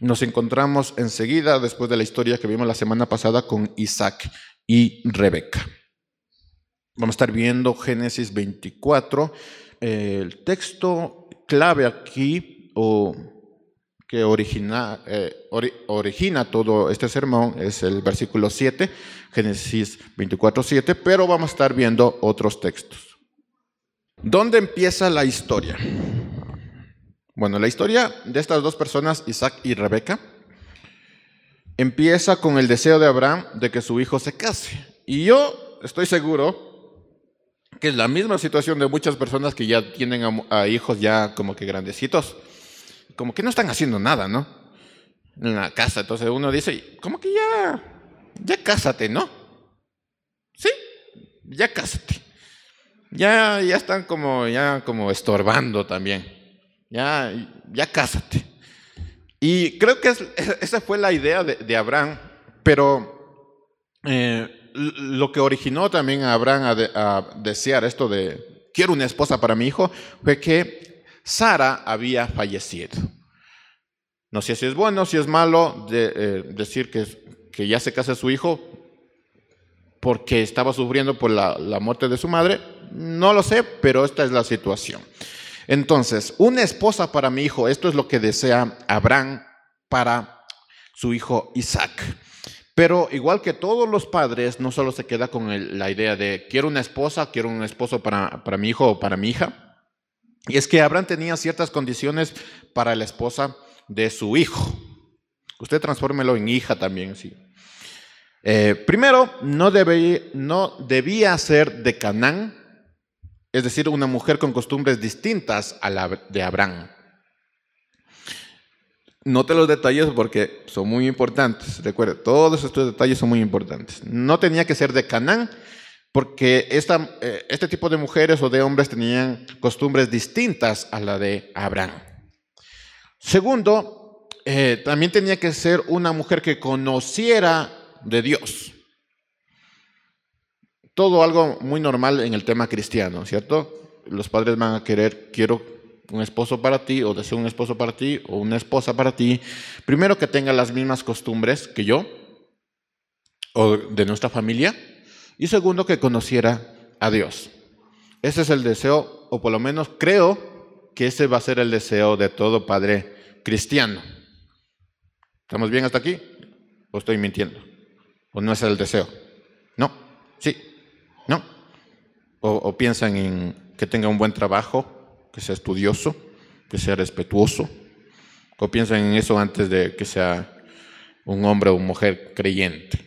nos encontramos enseguida, después de la historia que vimos la semana pasada, con Isaac y Rebeca. Vamos a estar viendo Génesis 24. el texto clave aquí, o que origina, eh, todo este sermón, es el versículo 7, Génesis 24, 7, pero vamos a estar viendo otros textos. ¿Dónde empieza la historia? Bueno, la historia de estas dos personas, Isaac y Rebeca, empieza con el deseo de Abraham de que su hijo se case. Y yo estoy seguro que es la misma situación de muchas personas que ya tienen a, hijos ya como que grandecitos, como que no están haciendo nada, ¿no? En la casa, entonces uno dice, como que ya, ya cásate, ¿no? Sí, ya cásate. Ya, ya están como, ya como estorbando también. Ya, ya cásate. Y creo que esa fue la idea de, Abraham, pero eh, lo que originó también a Abraham a, desear esto de quiero una esposa para mi hijo fue que Sara había fallecido. No sé si es bueno, si es malo eh, decir que, que, ya se casa su hijo porque estaba sufriendo por la, la muerte de su madre. No lo sé, pero esta es la situación. Entonces, una esposa para mi hijo, esto es lo que desea Abraham para su hijo Isaac. Pero igual que todos los padres, no solo se queda con la idea de quiero una esposa, quiero un esposo para, para mi hijo o para mi hija. Y es que Abraham tenía ciertas condiciones para la esposa de su hijo. Usted transfórmelo en hija también, sí. Eh, primero, no, no debía ser de Canaán, es decir, una mujer con costumbres distintas a la de Abraham. Note los detalles porque son muy importantes. Recuerde, todos estos detalles son muy importantes. No tenía que ser de Canaán, porque eh, este tipo de mujeres o de hombres tenían costumbres distintas a la de Abraham. Segundo, eh, también tenía que ser una mujer que conociera de Dios. Todo algo muy normal en el tema cristiano, ¿cierto? Los padres van a querer, quiero un esposo para ti o deseo un esposo para ti o una esposa para ti, primero que tenga las mismas costumbres que yo o de nuestra familia y segundo que conociera a Dios. Ese es el deseo, o por lo menos creo que ese va a ser el deseo de todo padre cristiano. ¿Estamos bien hasta aquí? ¿O estoy mintiendo? ¿O no es el deseo? No, sí. O, piensan en que tenga un buen trabajo, que sea estudioso, que sea respetuoso. ¿O piensan en eso antes de que sea un hombre o mujer creyente?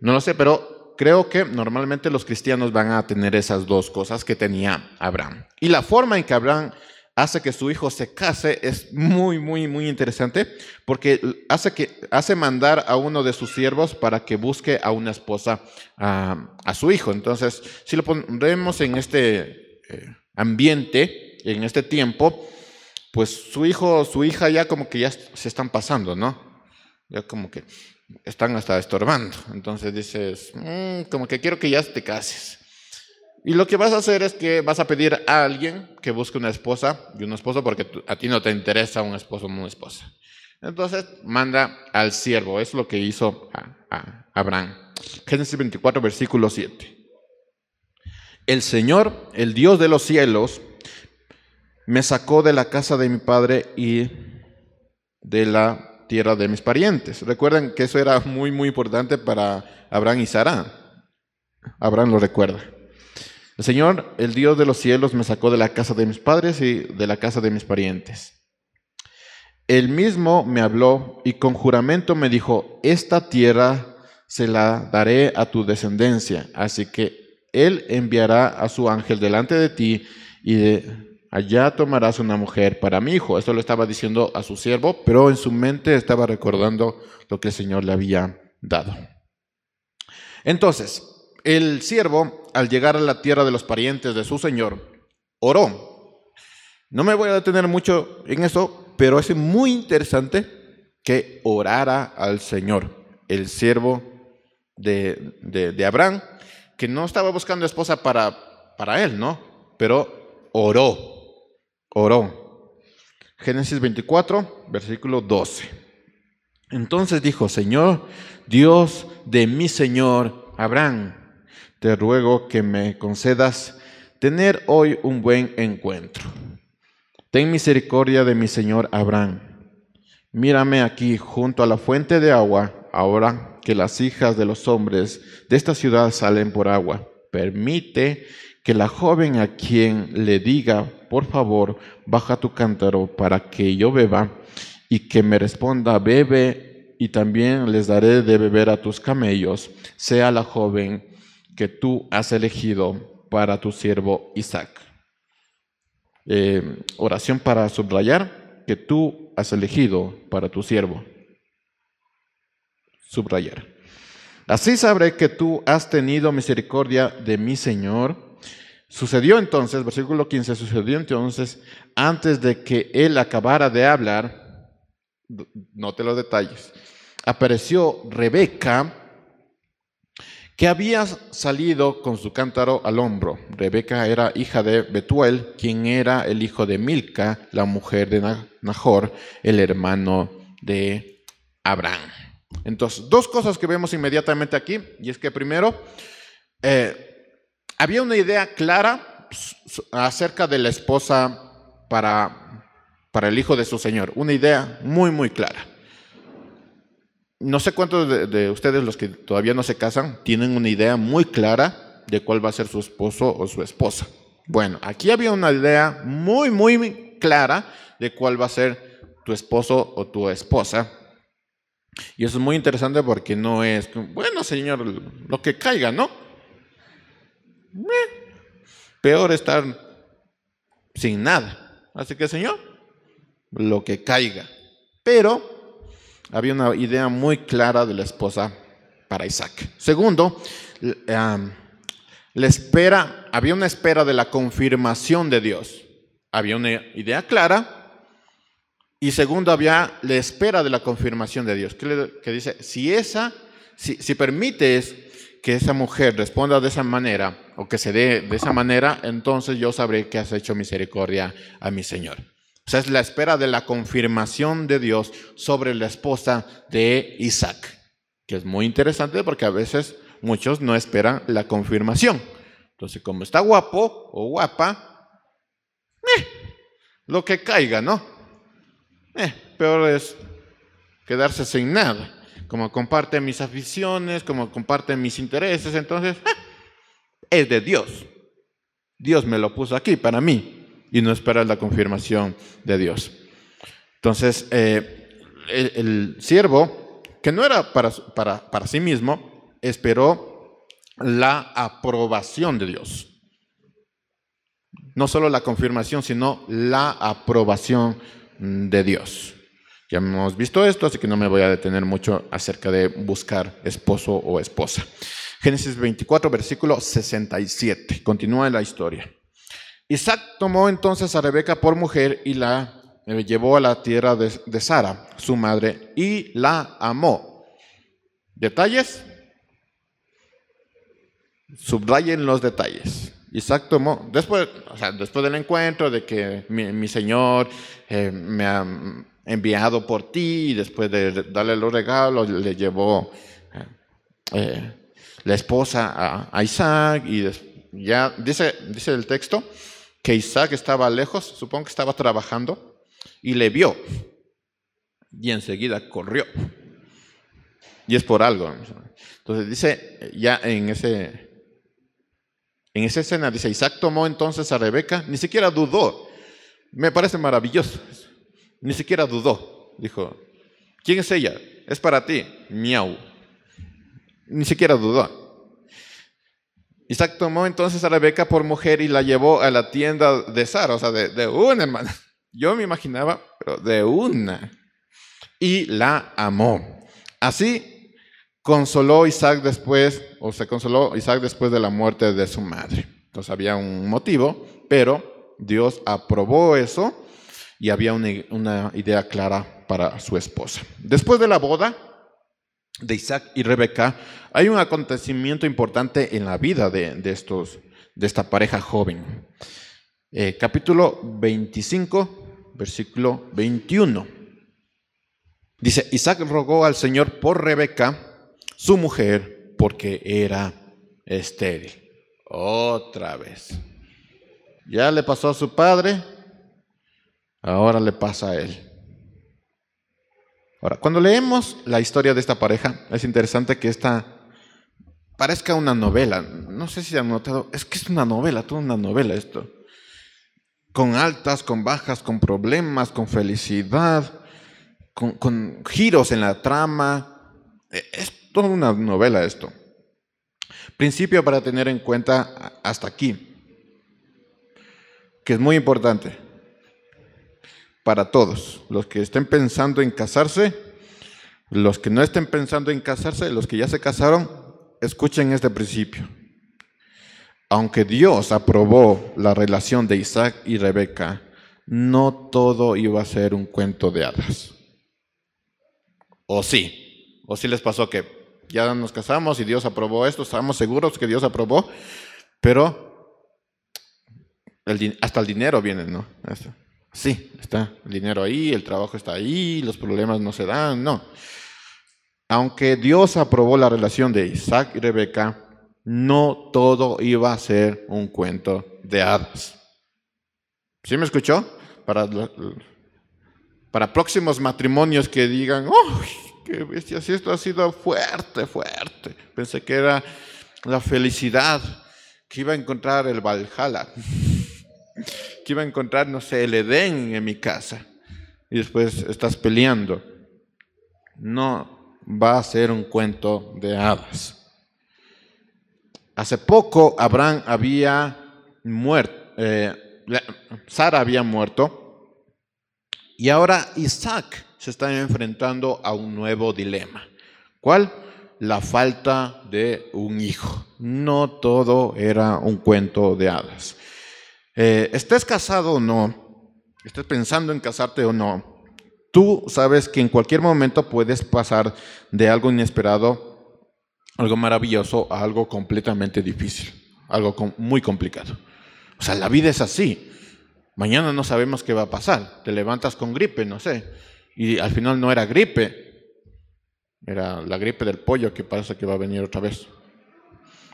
No lo sé, pero creo que normalmente los cristianos van a tener esas dos cosas que tenía Abraham. Y la forma en que Abraham hace que su hijo se case es muy, muy, muy interesante porque hace, que, hace mandar a uno de sus siervos para que busque a una esposa a, su hijo. Entonces, si lo ponemos en este eh, ambiente, en este tiempo, pues su hijo, su hija ya como que ya se están pasando, ¿no? Ya como que están hasta estorbando. Entonces dices, mm, como que quiero que ya te cases. Y lo que vas a hacer es que vas a pedir a alguien que busque una esposa y un esposo porque a ti no te interesa un esposo o una esposa. Entonces manda al siervo. Es lo que hizo a Abraham. Génesis 24, versículo 7. El Señor, el Dios de los cielos, me sacó de la casa de mi padre y de la tierra de mis parientes. Recuerden que eso era muy, muy importante para Abraham y Sara. Abraham lo recuerda. El Señor, el Dios de los cielos, me sacó de la casa de mis padres y de la casa de mis parientes. Él mismo me habló y con juramento me dijo, esta tierra se la daré a tu descendencia. Así que Él enviará a su ángel delante de ti y de allá tomarás una mujer para mi hijo. Esto lo estaba diciendo a su siervo, pero en su mente estaba recordando lo que el Señor le había dado. Entonces, el siervo, al llegar a la tierra de los parientes de su Señor, oró. No me voy a detener mucho en eso, pero es muy interesante que orara al Señor, el siervo de, de, Abraham, que no estaba buscando esposa para, para él, ¿no? Pero oró oró. Génesis 24, versículo 12. Entonces dijo, Señor, Dios de mi Señor Abraham, te ruego que me concedas tener hoy un buen encuentro. Ten misericordia de mi Señor Abraham. Mírame aquí junto a la fuente de agua, ahora que las hijas de los hombres de esta ciudad salen por agua. Permite que la joven a quien le diga, por favor, baja tu cántaro para que yo beba, y que me responda, bebe, y también les daré de beber a tus camellos, sea la joven que tú has elegido para tu siervo Isaac. Eh, oración para subrayar que tú has elegido para tu siervo. Subrayar. Así sabré que tú has tenido misericordia de mi Señor Sucedió entonces, versículo 15, sucedió entonces, antes de que él acabara de hablar, note los detalles, apareció Rebeca, que había salido con su cántaro al hombro. Rebeca era hija de Betuel, quien era el hijo de Milca, la mujer de Nahor, el hermano de Abraham. Entonces, dos cosas que vemos inmediatamente aquí, y es que primero, eh, había una idea clara acerca de la esposa para, para el hijo de su señor, una idea muy, muy clara. No sé cuántos de, ustedes, los que todavía no se casan, tienen una idea muy clara de cuál va a ser su esposo o su esposa. Bueno, aquí había una idea muy, muy clara de cuál va a ser tu esposo o tu esposa. Y eso es muy interesante porque no es, bueno, señor, lo que caiga, ¿no? peor estar sin nada. Así que, Señor, lo que caiga. Pero había una idea muy clara de la esposa para Isaac. Segundo, la espera, había una espera de la confirmación de Dios. Había una idea clara. Y segundo, había la espera de la confirmación de Dios. Que, dice, si esa, si, si permites que esa mujer responda de esa manera o que se dé de esa manera, entonces yo sabré que has hecho misericordia a mi Señor. O sea, es la espera de la confirmación de Dios sobre la esposa de Isaac, que es muy interesante porque a veces muchos no esperan la confirmación. Entonces, como está guapo o guapa, eh, lo que caiga, ¿no? Eh, peor es quedarse sin nada como comparte mis aficiones, como comparte mis intereses, entonces ¡ah! es de Dios. Dios me lo puso aquí para mí y no espera la confirmación de Dios. Entonces, eh, el, siervo, que no era para, para, para sí mismo, esperó la aprobación de Dios. No solo la confirmación, sino la aprobación de Dios. Ya hemos visto esto, así que no me voy a detener mucho acerca de buscar esposo o esposa. Génesis 24, versículo 67. Continúa la historia. Isaac tomó entonces a Rebeca por mujer y la eh, llevó a la tierra de, Sara, su madre, y la amó. ¿Detalles? Subrayen los detalles. Isaac tomó, después, o sea, después del encuentro de que mi, Señor eh, me ha enviado por ti y después de darle los regalos le llevó eh, la esposa a, Isaac y ya dice, dice el texto que Isaac estaba lejos, supongo que estaba trabajando y le vio y enseguida corrió. Y es por algo. Entonces dice ya en ese en esa escena dice Isaac tomó entonces a Rebeca, ni siquiera dudó. Me parece maravilloso. Ni siquiera dudó. Dijo, ¿quién es ella? Es para ti. Miau. Ni siquiera dudó. Isaac tomó entonces a Rebeca por mujer y la llevó a la tienda de Sara, o sea, de, una hermana. Yo me imaginaba, pero de una. Y la amó. Así consoló Isaac después, o se consoló Isaac después de la muerte de su madre. Entonces había un motivo, pero Dios aprobó eso y había una, idea clara para su esposa. Después de la boda de Isaac y Rebeca, hay un acontecimiento importante en la vida de, estos, de esta pareja joven. Eh, capítulo 25, versículo 21. Dice, Isaac rogó al Señor por Rebeca, su mujer, porque era estéril. Otra vez. Ya le pasó a su padre, ahora le pasa a él. Ahora, cuando leemos la historia de esta pareja, es interesante que esta parezca una novela. No sé si han notado, es que es una novela, toda una novela esto. Con altas, con bajas, con problemas, con felicidad, con, con giros en la trama. E, es toda una novela esto. Principio para tener en cuenta hasta aquí, que es muy importante para todos, los que estén pensando en casarse, los que no estén pensando en casarse, los que ya se casaron, escuchen este principio. Aunque Dios aprobó la relación de Isaac y Rebeca, no todo iba a ser un cuento de hadas. ¿O sí? ¿O sí les pasó que ya nos casamos y Dios aprobó esto? Estamos seguros que Dios aprobó, pero hasta el dinero viene, ¿no? Sí, está el dinero ahí, el trabajo está ahí, los problemas no se dan, no. Aunque Dios aprobó la relación de Isaac y Rebeca, no todo iba a ser un cuento de hadas. ¿Sí me escuchó? Para, próximos matrimonios que digan, ¡oh, qué bestia! Si esto ha sido fuerte, fuerte. Pensé que era la felicidad, que iba a encontrar el Valhalla que iba a encontrar, no sé, el Edén en mi casa. Y después estás peleando. No va a ser un cuento de hadas. Hace poco Abraham había muerto, eh, Sara había muerto, y ahora Isaac se está enfrentando a un nuevo dilema. ¿Cuál? La falta de un hijo. No todo era un cuento de hadas. Eh, estés casado o no, estés pensando en casarte o no, tú sabes que en cualquier momento puedes pasar de algo inesperado, algo maravilloso, a algo completamente difícil, algo muy complicado. O sea, la vida es así. Mañana no sabemos qué va a pasar. Te levantas con gripe, no sé. Y al final no era gripe. Era la gripe del pollo que parece que va a venir otra vez.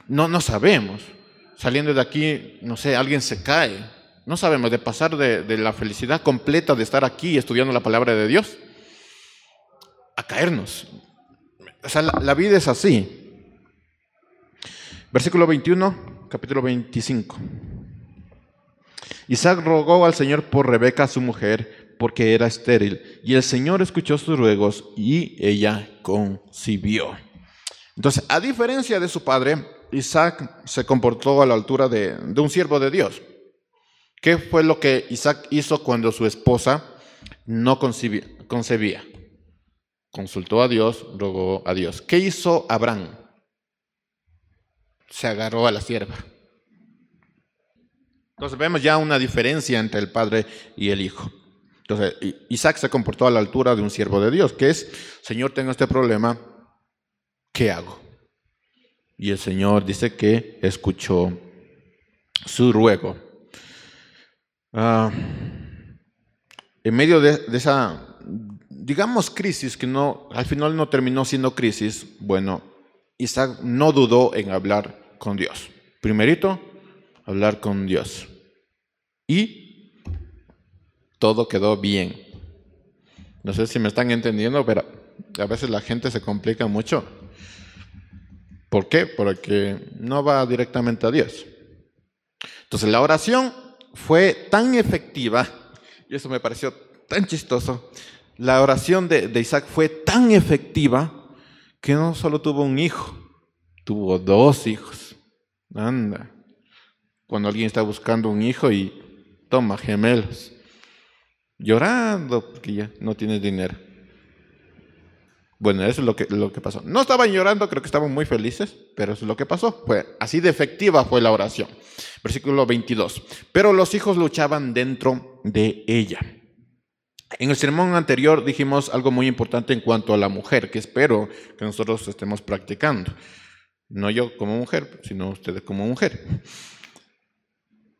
No, no sabemos saliendo de aquí, no sé, alguien se cae. No sabemos de pasar de, la felicidad completa de estar aquí estudiando la palabra de Dios a caernos. O sea, la, la vida es así. Versículo 21, capítulo 25. Isaac rogó al Señor por Rebeca, su mujer, porque era estéril, y el Señor escuchó sus ruegos y ella concibió. Entonces, a diferencia de su padre, Isaac se comportó a la altura de, un siervo de Dios. ¿Qué fue lo que Isaac hizo cuando su esposa no concebía? Consultó a Dios, rogó a Dios. ¿Qué hizo Abraham? Se agarró a la sierva. Entonces vemos ya una diferencia entre el padre y el hijo. Entonces Isaac se comportó a la altura de un siervo de Dios, que es, Señor, tengo este problema, ¿qué hago? Y el Señor dice que escuchó su ruego. Ah, en medio de, esa, digamos, crisis que no, al final no terminó siendo crisis, bueno, Isaac no dudó en hablar con Dios. Primerito, hablar con Dios. Y todo quedó bien. No sé si me están entendiendo, pero a veces la gente se complica mucho. ¿Por qué? Porque no va directamente a Dios. Entonces la oración fue tan efectiva, y eso me pareció tan chistoso, la oración de, Isaac fue tan efectiva que no solo tuvo un hijo, tuvo dos hijos. Anda. Cuando alguien está buscando un hijo y toma gemelos, llorando porque ya no tiene dinero. Bueno, eso es lo que, lo que pasó. No estaban llorando, creo que estaban muy felices, pero eso es lo que pasó. Fue así de efectiva fue la oración. Versículo 22. Pero los hijos luchaban dentro de ella. En el sermón anterior dijimos algo muy importante en cuanto a la mujer, que espero que nosotros estemos practicando. No yo como mujer, sino ustedes como mujer.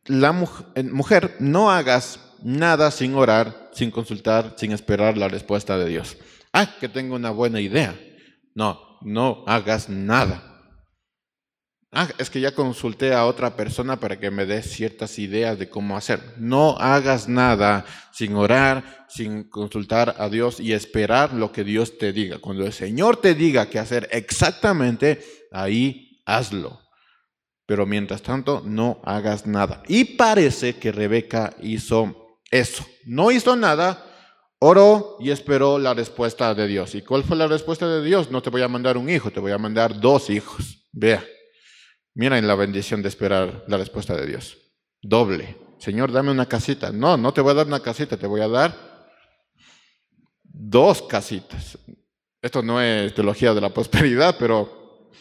La mujer, no hagas nada sin orar, sin consultar, sin esperar la respuesta de Dios. Ah, que tengo una buena idea. No, no hagas nada. Ah, es que ya consulté a otra persona para que me dé ciertas ideas de cómo hacer. No hagas nada sin orar, sin consultar a Dios y esperar lo que Dios te diga. Cuando el Señor te diga qué hacer exactamente, ahí hazlo. Pero mientras tanto, no hagas nada. Y parece que Rebeca hizo eso. No hizo nada, oró y esperó la respuesta de Dios. ¿Y cuál fue la respuesta de Dios? No te voy a mandar un hijo, te voy a mandar dos hijos. Vea. Miren la bendición de esperar la respuesta de Dios. Doble. Señor, dame una casita. No, no te voy a dar una casita, te voy a dar dos casitas. Esto no es teología de la prosperidad, pero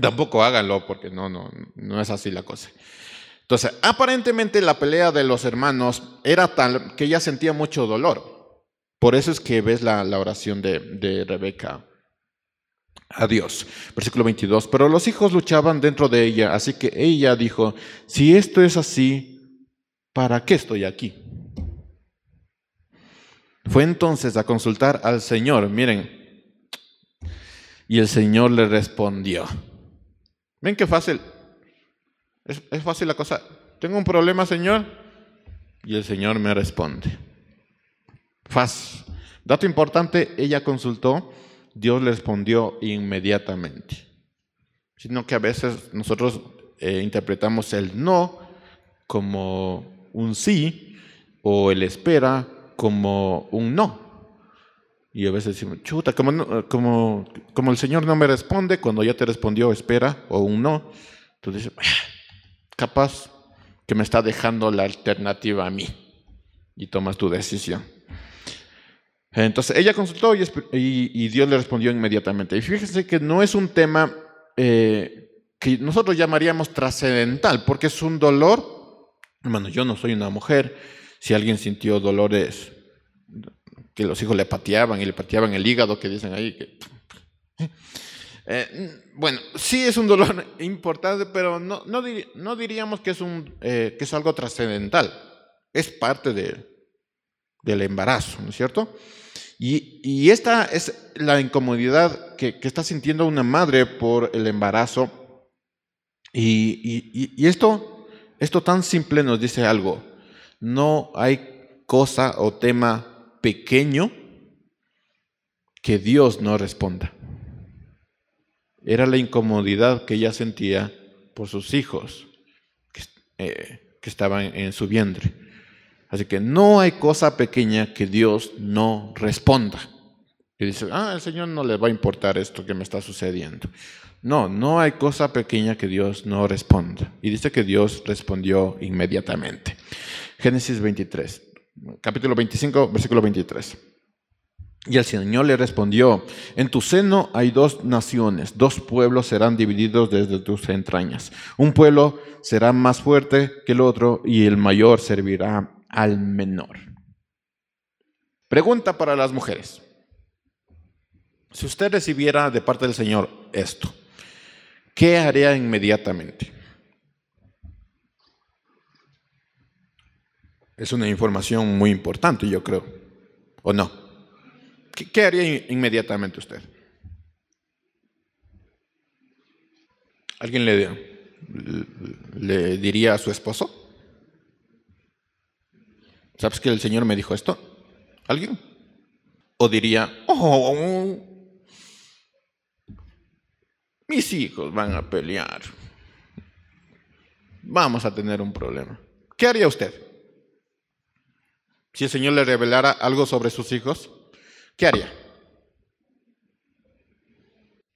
tampoco háganlo porque no, no, no es así la cosa. Entonces, aparentemente la pelea de los hermanos era tal que ella sentía mucho dolor. Por eso es que ves la, oración de, de Rebeca a Dios. Versículo 22. Pero los hijos luchaban dentro de ella, así que ella dijo, si esto es así, ¿para qué estoy aquí? Fue entonces a consultar al Señor, miren, y el Señor le respondió. ¿Ven qué fácil? Es, es fácil la cosa. Tengo un problema, Señor, y el Señor me responde. Fácil. Dato importante, ella consultó Dios le respondió inmediatamente. Sino que a veces nosotros eh, interpretamos el no como un sí o el espera como un no. Y a veces decimos, chuta, como, como, como el Señor no me responde cuando ya te respondió espera o un no. Entonces, capaz que me está dejando la alternativa a mí y tomas tu decisión. Entonces ella consultó y, Dios le respondió inmediatamente. Y fíjense que no es un tema eh, que nosotros llamaríamos trascendental, porque es un dolor. Hermano, yo no soy una mujer. Si alguien sintió dolores que los hijos le pateaban y le pateaban el hígado, que dicen ahí que... Eh, bueno, sí es un dolor importante, pero no, no, diríamos que es, un, eh, que es algo trascendental. Es parte de, del embarazo, ¿no es cierto? Y, esta es la incomodidad que, está sintiendo una madre por el embarazo. Y, esto, esto tan simple nos dice algo. No hay cosa o tema pequeño que Dios no responda. Era la incomodidad que ella sentía por sus hijos que, eh, que estaban en su vientre. Así que no hay cosa pequeña que Dios no responda. Y dice, ah, el Señor no le va a importar esto que me está sucediendo. No, no hay cosa pequeña que Dios no responda. Y dice que Dios respondió inmediatamente. Génesis 23, capítulo 25, versículo 23. Y el Señor le respondió, en tu seno hay dos naciones, dos pueblos serán divididos desde tus entrañas. Un pueblo será más fuerte que el otro y el mayor servirá al menor. Pregunta para las mujeres. Si usted recibiera de parte del Señor esto, ¿qué haría inmediatamente? Es una información muy importante, yo creo. ¿O no? ¿Qué, haría inmediatamente usted? ¿Alguien le, le diría a su esposo? ¿Sabes que el Señor me dijo esto? ¿Alguien? O diría, oh, mis hijos van a pelear. Vamos a tener un problema. ¿Qué haría usted? Si el Señor le revelara algo sobre sus hijos, ¿qué haría?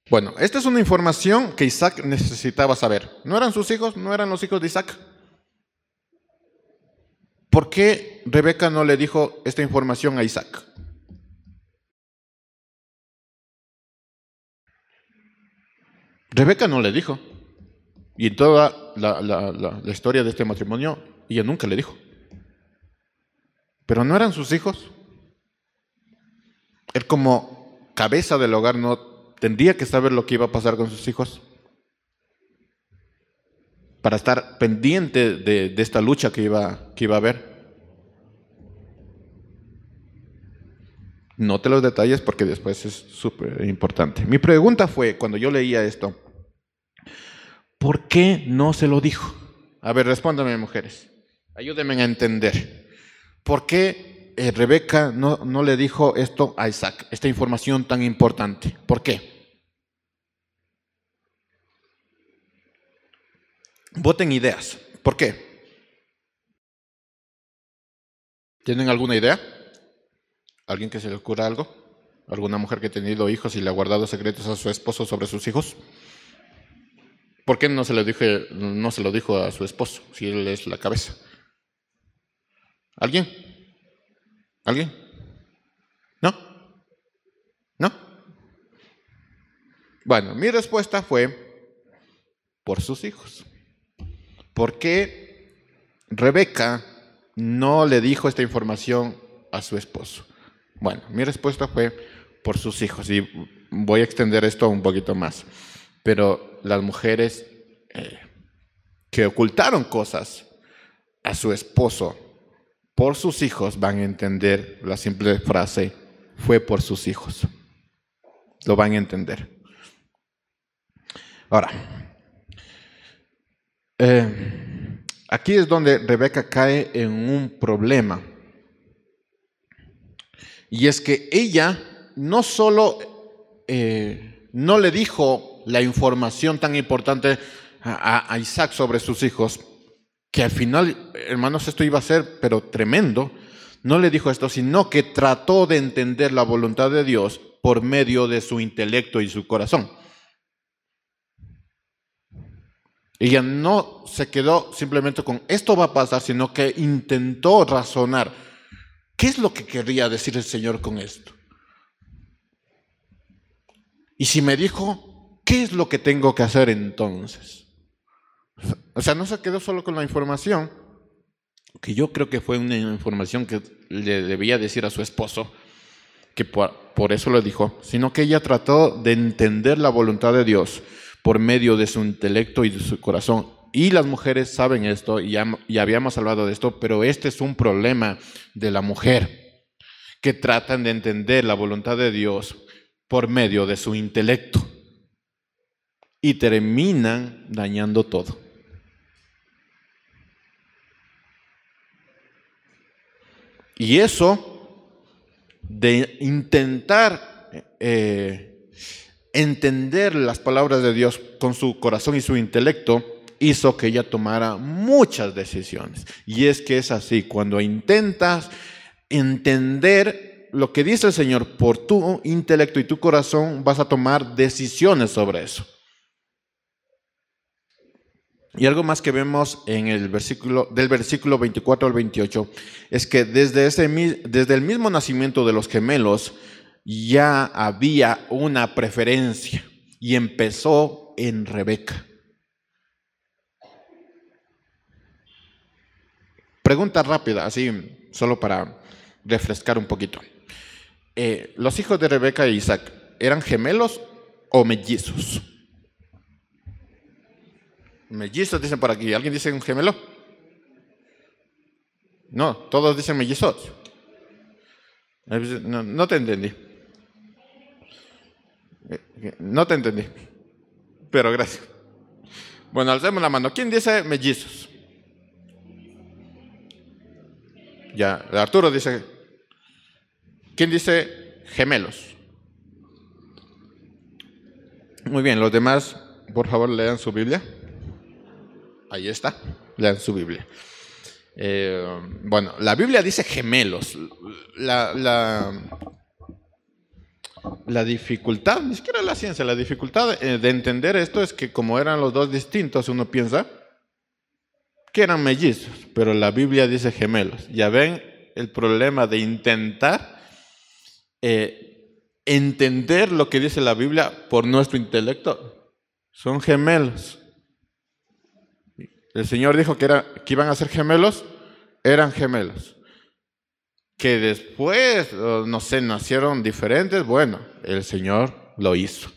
Bueno, esta es una información que Isaac necesitaba saber. ¿No eran sus hijos? ¿No eran los hijos de Isaac? ¿Por qué Rebeca no le dijo esta información a Isaac? Rebeca no le dijo. Y en toda la, historia de este matrimonio, ella nunca le dijo. Pero no eran sus hijos. Él como cabeza del hogar no tendría que saber lo que iba a pasar con sus hijos para estar pendiente de, esta lucha que iba, que iba a haber. Note los detalles porque después es súper importante. Mi pregunta fue, cuando yo leía esto, ¿por qué no se lo dijo? A ver, respóndame, mujeres. Ayúdenme a entender. ¿Por qué eh, Rebeca no, no le dijo esto a Isaac, esta información tan importante? ¿Por qué? Voten ideas. ¿Por qué? ¿Tienen alguna idea? ¿Alguien que se le ocurra algo? ¿Alguna mujer que ha tenido hijos y le ha guardado secretos a su esposo sobre sus hijos? ¿Por qué no se, le dije, no se lo dijo a su esposo si él es la cabeza? ¿Alguien? ¿Alguien? ¿No? ¿No? Bueno, mi respuesta fue por sus hijos. ¿Por qué Rebeca no le dijo esta información a su esposo? Bueno, mi respuesta fue por sus hijos y voy a extender esto un poquito más. Pero las mujeres eh, que ocultaron cosas a su esposo por sus hijos van a entender la simple frase, fue por sus hijos. Lo van a entender. Ahora, eh, aquí es donde Rebeca cae en un problema. Y es que ella no solo eh, no le dijo la información tan importante a, Isaac sobre sus hijos, que al final, hermanos, esto iba a ser, pero tremendo, no le dijo esto, sino que trató de entender la voluntad de Dios por medio de su intelecto y su corazón. Ella no se quedó simplemente con esto va a pasar, sino que intentó razonar. ¿Qué es lo que quería decir el Señor con esto? Y si me dijo, ¿qué es lo que tengo que hacer entonces? O sea, no se quedó solo con la información, que yo creo que fue una información que le debía decir a su esposo, que por, eso lo dijo, sino que ella trató de entender la voluntad de Dios por medio de su intelecto y de su corazón. Y las mujeres saben esto, y ya habíamos hablado de esto, pero este es un problema de la mujer, que tratan de entender la voluntad de Dios por medio de su intelecto y terminan dañando todo. Y eso de intentar eh, entender las palabras de Dios con su corazón y su intelecto hizo que ella tomara muchas decisiones. Y es que es así, cuando intentas entender lo que dice el Señor por tu intelecto y tu corazón, vas a tomar decisiones sobre eso. Y algo más que vemos en el versículo, del versículo 24 al 28 es que desde, ese, desde el mismo nacimiento de los gemelos ya había una preferencia y empezó en Rebeca. Pregunta rápida, así solo para refrescar un poquito. Eh, ¿Los hijos de Rebeca e Isaac eran gemelos o mellizos? Mellizos dicen por aquí. ¿Alguien dice un gemelo? No, todos dicen mellizos. No, te entendí. No te entendí. Pero gracias. Bueno, alcemos la mano. ¿Quién dice mellizos? Ya, Arturo dice. ¿Quién dice gemelos? Muy bien, los demás, por favor, lean su Biblia. Ahí está, lean su Biblia. Eh, bueno, la Biblia dice gemelos. La, la, dificultad, ni siquiera la ciencia, la dificultad eh, de entender esto es que como eran los dos distintos, uno piensa que eran mellizos, pero la Biblia dice gemelos. Ya ven el problema de intentar eh, entender lo que dice la Biblia por nuestro intelecto. Son gemelos. El Señor dijo que, iban a ser gemelos, eran gemelos. Que después, no sé, nacieron diferentes, bueno, el Señor lo hizo.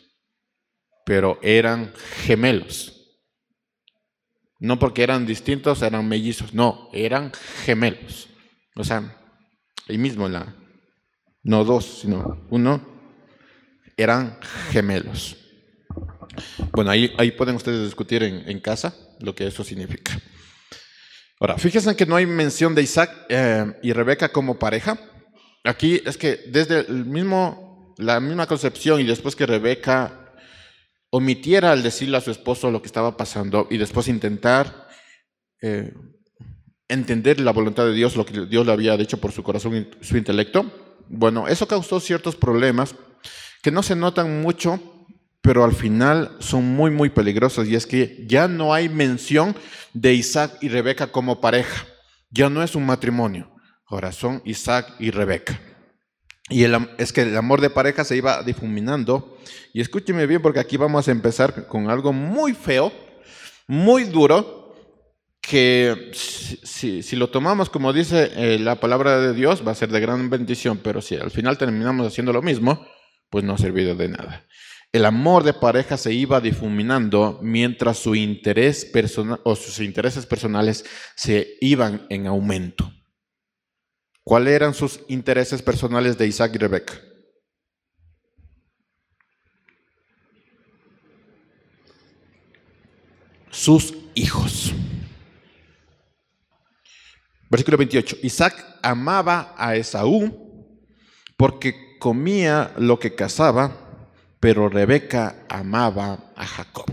Pero eran gemelos. No porque eran distintos, eran mellizos, no, eran gemelos. O sea, ahí mismo la, no dos, sino uno, eran gemelos. Bueno, ahí, ahí pueden ustedes discutir en, casa lo que eso significa. Ahora, fíjense que no hay mención de Isaac eh, y Rebeca como pareja. Aquí es que desde el mismo, la misma concepción y después que Rebeca omitiera al decirle a su esposo lo que estaba pasando y después intentar eh, entender la voluntad de Dios, lo que Dios le había dicho por su corazón y su intelecto, bueno, eso causó ciertos problemas que no se notan mucho, pero al final son muy, muy peligrosos. Y es que ya no hay mención de Isaac y Rebeca como pareja. Ya no es un matrimonio. Ahora son Isaac y Rebeca. Y es que el amor de pareja se iba difuminando. Y escúcheme bien porque aquí vamos a empezar con algo muy feo, muy duro, que si, si, lo tomamos como dice eh, la palabra de Dios, va a ser de gran bendición, pero si al final terminamos haciendo lo mismo, pues no ha servido de nada. El amor de pareja se iba difuminando mientras su interés personal o sus intereses personales se iban en aumento. ¿Cuáles eran sus intereses personales de Isaac y Rebeca? Sus hijos. Versículo 28. Isaac amaba a Esaú porque comía lo que cazaba, pero Rebeca amaba a Jacob.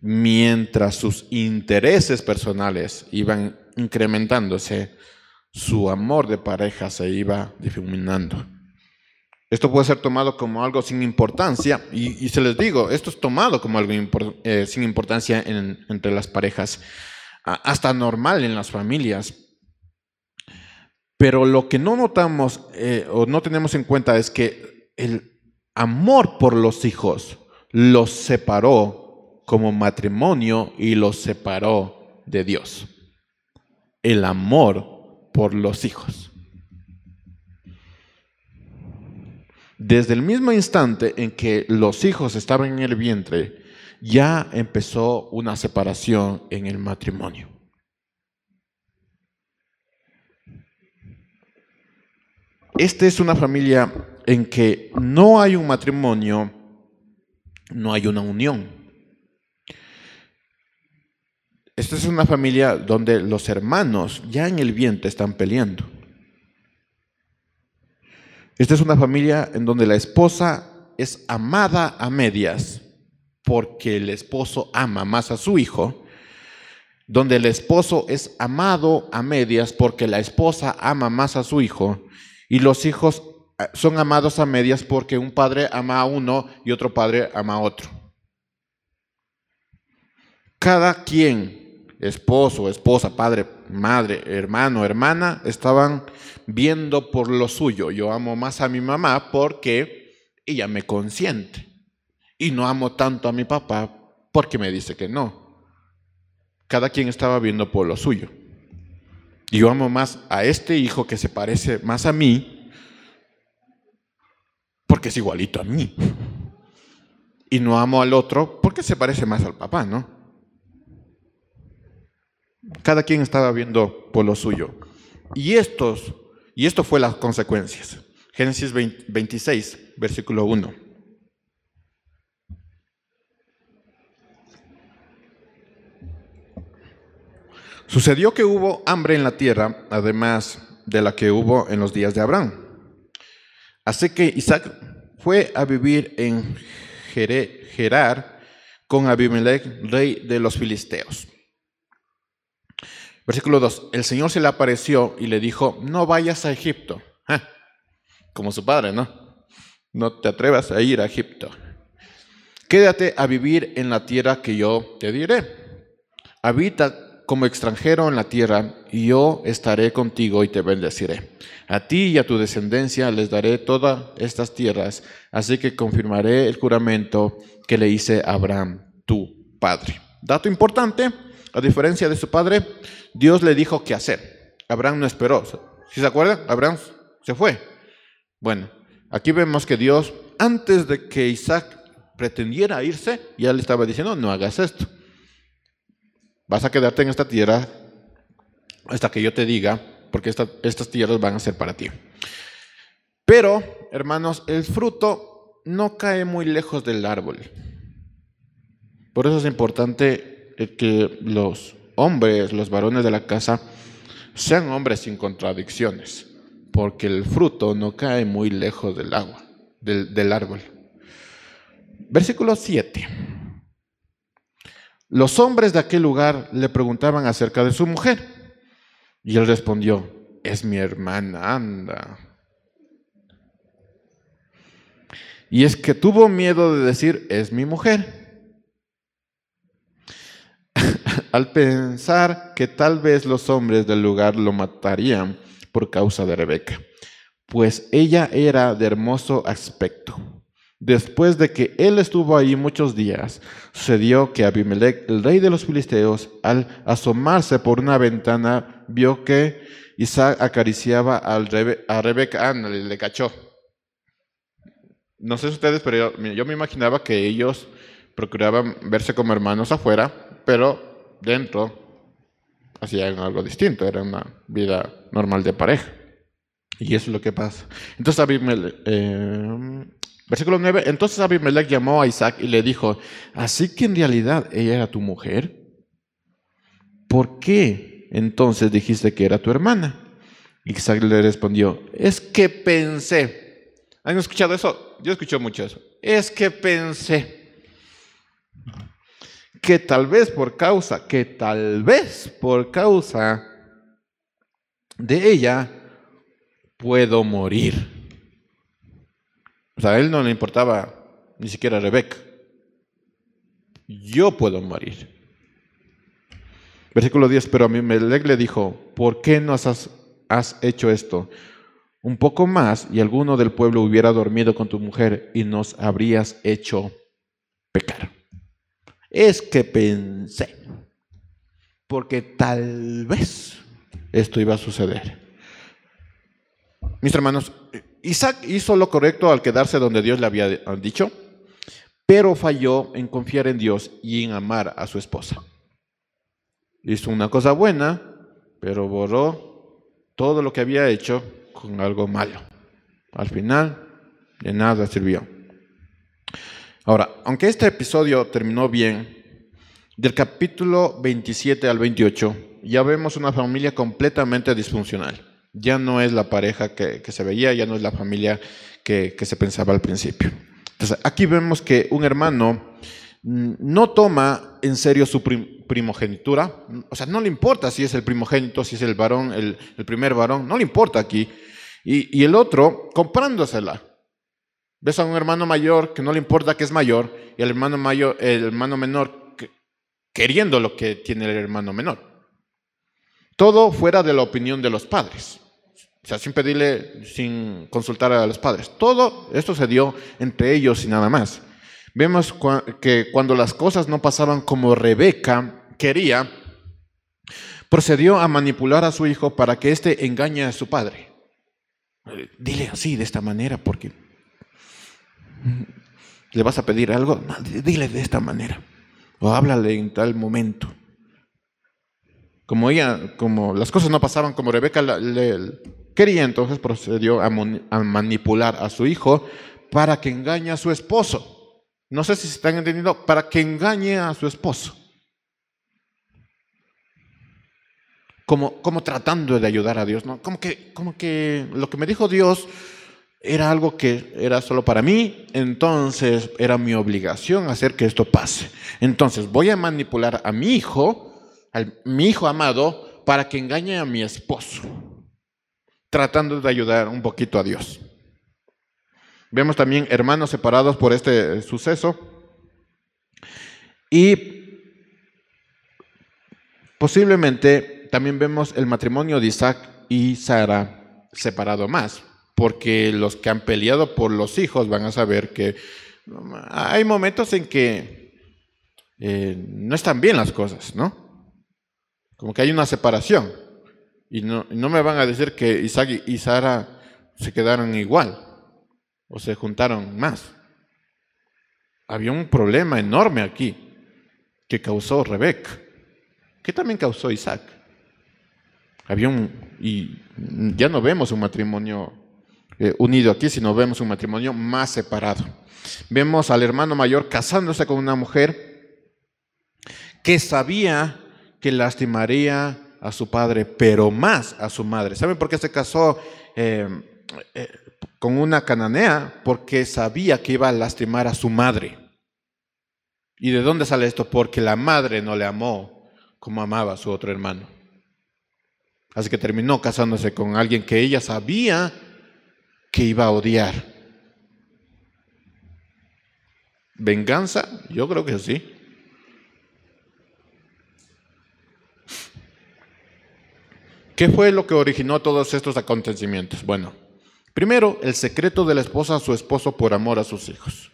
Mientras sus intereses personales iban incrementándose, su amor de pareja se iba difuminando. Esto puede ser tomado como algo sin importancia, y, se les digo, esto es tomado como algo eh, sin importancia entre las parejas hasta normal en las familias. Pero lo que no notamos eh, o no tenemos en cuenta es que el amor por los hijos los separó como matrimonio y los separó de Dios. El amor por los hijos. Desde el mismo instante en que los hijos estaban en el vientre, ya empezó una separación en el matrimonio. Esta es una familia en que no hay un matrimonio, no hay una unión. Esta es una familia donde los hermanos ya en el vientre están peleando. Esta es una familia en donde la esposa es amada a medias porque el esposo ama más a su hijo, donde el esposo es amado a medias porque la esposa ama más a su hijo, y los hijos son amados a medias porque un padre ama a uno y otro padre ama a otro. Cada quien, esposo, esposa, padre, madre, hermano, hermana, estaban viendo por lo suyo. Yo amo más a mi mamá porque ella me consiente. Y no amo tanto a mi papá porque me dice que no. Cada quien estaba viendo por lo suyo. Yo amo más a este hijo que se parece más a mí porque es igualito a mí. Y no amo al otro porque se parece más al papá, ¿no? Cada quien estaba viendo por lo suyo. Y estos, y esto fue las consecuencias. Génesis 26, versículo 1. Sucedió que hubo hambre en la tierra, además de la que hubo en los días de Abraham. Así que Isaac fue a vivir en Gerar con Abimelech, rey de los filisteos. Versículo 2. El Señor se le apareció y le dijo, no vayas a Egipto. Ah, como su padre, ¿no? No te atrevas a ir a Egipto. Quédate a vivir en la tierra que yo te diré. Habita como extranjero en la tierra, y yo estaré contigo y te bendeciré. A ti y a tu descendencia les daré todas estas tierras, así que confirmaré el juramento que le hice a Abraham, tu padre. Dato importante, a diferencia de su padre, Dios le dijo qué hacer. Abraham no esperó. Si se acuerdan? Abraham se fue. Bueno, aquí vemos que Dios, antes de que Isaac pretendiera irse, ya le estaba diciendo, no hagas esto. Vas a quedarte en esta tierra hasta que yo te diga porque estas tierras van a ser para ti. Pero, hermanos, el fruto no cae muy lejos del árbol. Por eso es importante que los hombres, los varones de la casa, sean hombres sin contradicciones, porque el fruto no cae muy lejos del agua, del, del árbol. Versículo 7. Los hombres de aquel lugar le preguntaban acerca de su mujer. Y él respondió, es mi hermana, anda. Y es que tuvo miedo de decir, es mi mujer. Al pensar que tal vez los hombres del lugar lo matarían por causa de Rebeca, pues ella era de hermoso aspecto Después de que él estuvo ahí muchos días, sucedió que Abimelech, el rey de los filisteos, al asomarse por una ventana, vio que Isaac acariciaba a Rebeca, ah, le, cachó. No sé ustedes, pero yo, me imaginaba que ellos procuraban verse como hermanos afuera, pero dentro hacían algo distinto, era una vida normal de pareja. Y eso es lo que pasa. Entonces Abimelech, eh, Versículo 9. Entonces Abimelech llamó a Isaac y le dijo, ¿así que en realidad ella era tu mujer? ¿Por qué entonces dijiste que era tu hermana? Isaac le respondió, es que pensé. ¿Han escuchado eso? Yo escucho mucho eso. Es que pensé que tal vez por causa, que tal vez por causa de ella puedo morir. O sea, a él no le importaba ni siquiera a Rebeca. Yo puedo morir. Versículo 10, pero a mí Melech le dijo, ¿por qué no has, has hecho esto? Un poco más y alguno del pueblo hubiera dormido con tu mujer y nos habrías hecho pecar. Es que pensé, porque tal vez esto iba a suceder. Mis hermanos, Isaac hizo lo correcto al quedarse donde Dios le había dicho, pero falló en confiar en Dios y en amar a su esposa. Hizo una cosa buena, pero borró todo lo que había hecho con algo malo. Al final, de nada sirvió. Ahora, aunque este episodio terminó bien, del capítulo 27 al 28 ya vemos una familia completamente disfuncional. Ya no es la pareja que, se veía, ya no es la familia que, se pensaba al principio. Entonces, aquí vemos que un hermano mm, no toma en serio su primogenitura, o sea, no le importa si es el primogénito, si es el varón, el, primer varón, no le importa aquí. Y, el otro, comprándosela. Ves a un hermano mayor que no le importa que es mayor, y el hermano, mayor, el hermano menor queriendo lo que tiene el hermano menor. Todo fuera de la opinión de los padres. O sea, sin pedirle, sin consultar a los padres. Todo esto se dio entre ellos y nada más. Vemos que cuando las cosas no pasaban como Rebeca quería, procedió a manipular a su hijo para que éste engañe a su padre. Dile así, de esta manera, porque le vas a pedir algo, dile de esta manera. O háblale en tal momento. Como ella, como las cosas no pasaban como Rebeca le, quería, entonces procedió a, manipular a su hijo para que engañe a su esposo. No sé si se están entendiendo, para que engañe a su esposo. Como, como tratando de ayudar a Dios, ¿no? Como que, como que lo que me dijo Dios era algo que era solo para mí, entonces era mi obligación hacer que esto pase. Entonces voy a manipular a mi hijo a mi hijo amado para que engañe a mi esposo, tratando de ayudar un poquito a Dios. Vemos también hermanos separados por este suceso y posiblemente también vemos el matrimonio de Isaac y Sara separado más, porque los que han peleado por los hijos van a saber que hay momentos en que eh, no están bien las cosas, ¿no? Como que hay una separación. Y no, me van a decir que Isaac y Sara se quedaron igual o se juntaron más. Había un problema enorme aquí que causó Rebeca, que también causó Isaac. Había un, y ya no vemos un matrimonio eh, unido aquí, sino vemos un matrimonio más separado. Vemos al hermano mayor casándose con una mujer que sabía que lastimaría a su padre, pero más a su madre. ¿Saben por qué se casó eh, eh, con una cananea? Porque sabía que iba a lastimar a su madre. ¿Y de dónde sale esto? Porque la madre no le amó como amaba a su otro hermano. Así que terminó casándose con alguien que ella sabía que iba a odiar. ¿Venganza? Yo creo que sí. ¿Qué fue lo que originó todos estos acontecimientos? Bueno, primero, el secreto de la esposa a su esposo por amor a sus hijos.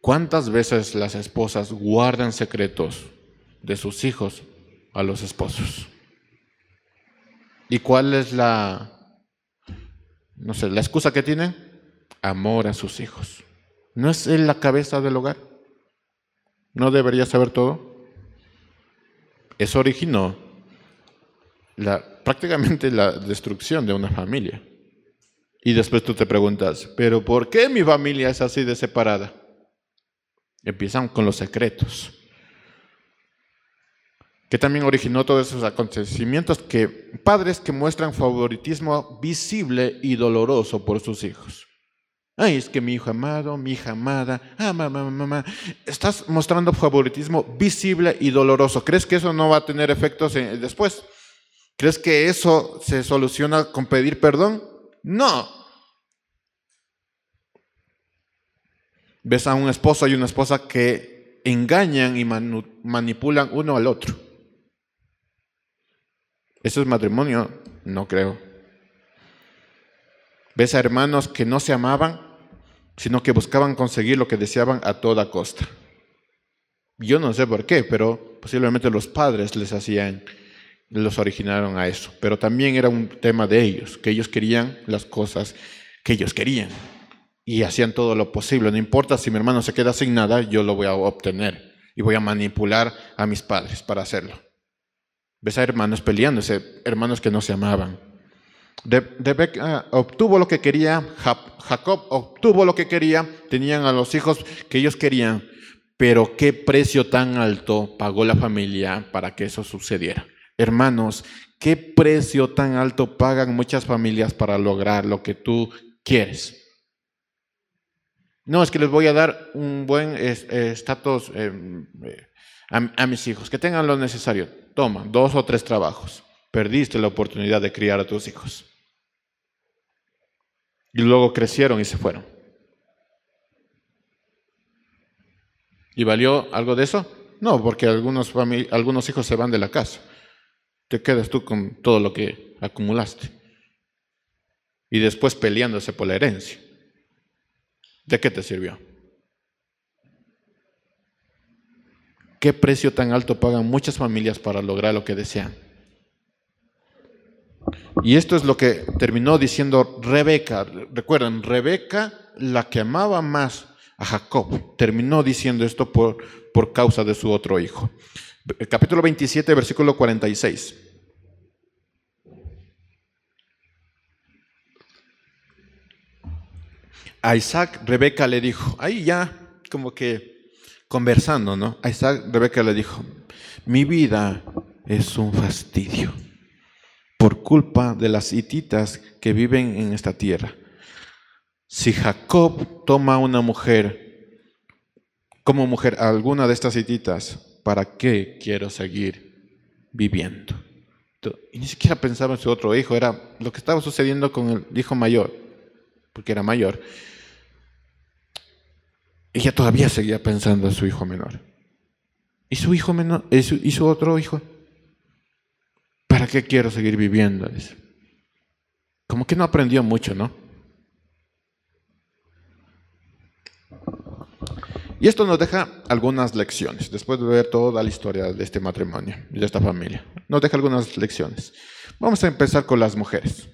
¿Cuántas veces las esposas guardan secretos de sus hijos a los esposos? ¿Y cuál es la, no sé, la excusa que tienen? Amor a sus hijos. ¿No es él la cabeza del hogar? ¿No debería saber todo? Eso originó prácticamente la destrucción de una familia. Y después tú te preguntas, ¿pero por qué mi familia es así de separada? Empiezan con los secretos. Que también originó todos esos acontecimientos que padres que muestran favoritismo visible y doloroso por sus hijos. Ay, es que mi hijo amado, mi hija amada, ah, mamá, mamá, estás mostrando favoritismo visible y doloroso. ¿Crees que eso no va a tener efectos después? ¿Crees que eso se soluciona con pedir perdón? No. Ves a un esposo y una esposa que engañan y manipulan uno al otro. ¿Eso es matrimonio? No creo. Ves a hermanos que no se amaban, sino que buscaban conseguir lo que deseaban a toda costa. Yo no sé por qué, pero posiblemente los padres les hacían los originaron a eso, pero también era un tema de ellos, que ellos querían las cosas que ellos querían y hacían todo lo posible. No importa si mi hermano se queda sin nada, yo lo voy a obtener y voy a manipular a mis padres para hacerlo. Ves a hermanos peleándose, hermanos que no se amaban. Rebeca obtuvo lo que quería, Jacob obtuvo lo que quería, tenían a los hijos que ellos querían, pero qué precio tan alto pagó la familia para que eso sucediera. Hermanos, ¿qué precio tan alto pagan muchas familias para lograr lo que tú quieres? No, es que les voy a dar un buen estatus em, eh, a, mis hijos, que tengan lo necesario. Toma, dos o tres trabajos. Perdiste la oportunidad de criar a tus hijos. Y luego crecieron y se fueron. ¿Y valió algo de eso? No, porque algunos hijos se van de la casa te quedas tú con todo lo que acumulaste. Y después peleándose por la herencia. ¿De qué te sirvió? ¿Qué precio tan alto pagan muchas familias para lograr lo que desean? Y esto es lo que terminó diciendo Rebeca. Recuerden, Rebeca, la que amaba más a Jacob, terminó diciendo esto por, por causa de su otro hijo. Capítulo 27, versículo 46. A Isaac, Rebeca le dijo, ahí ya como que conversando, ¿no? A Isaac, Rebeca le dijo, mi vida es un fastidio por culpa de las hititas que viven en esta tierra. Si Jacob toma una mujer como mujer alguna de estas hititas, ¿para qué quiero seguir viviendo? Y ni siquiera pensaba en su otro hijo, era lo que estaba sucediendo con el hijo mayor, porque era mayor. Ella todavía seguía pensando en su hijo menor. ¿Y su hijo menor? ¿Y su, otro hijo? ¿Para qué quiero seguir viviendo? Como que no aprendió mucho, ¿no? Y esto nos deja algunas lecciones, después de ver toda la historia de este matrimonio de esta familia. Nos deja algunas lecciones. Vamos a empezar con las mujeres.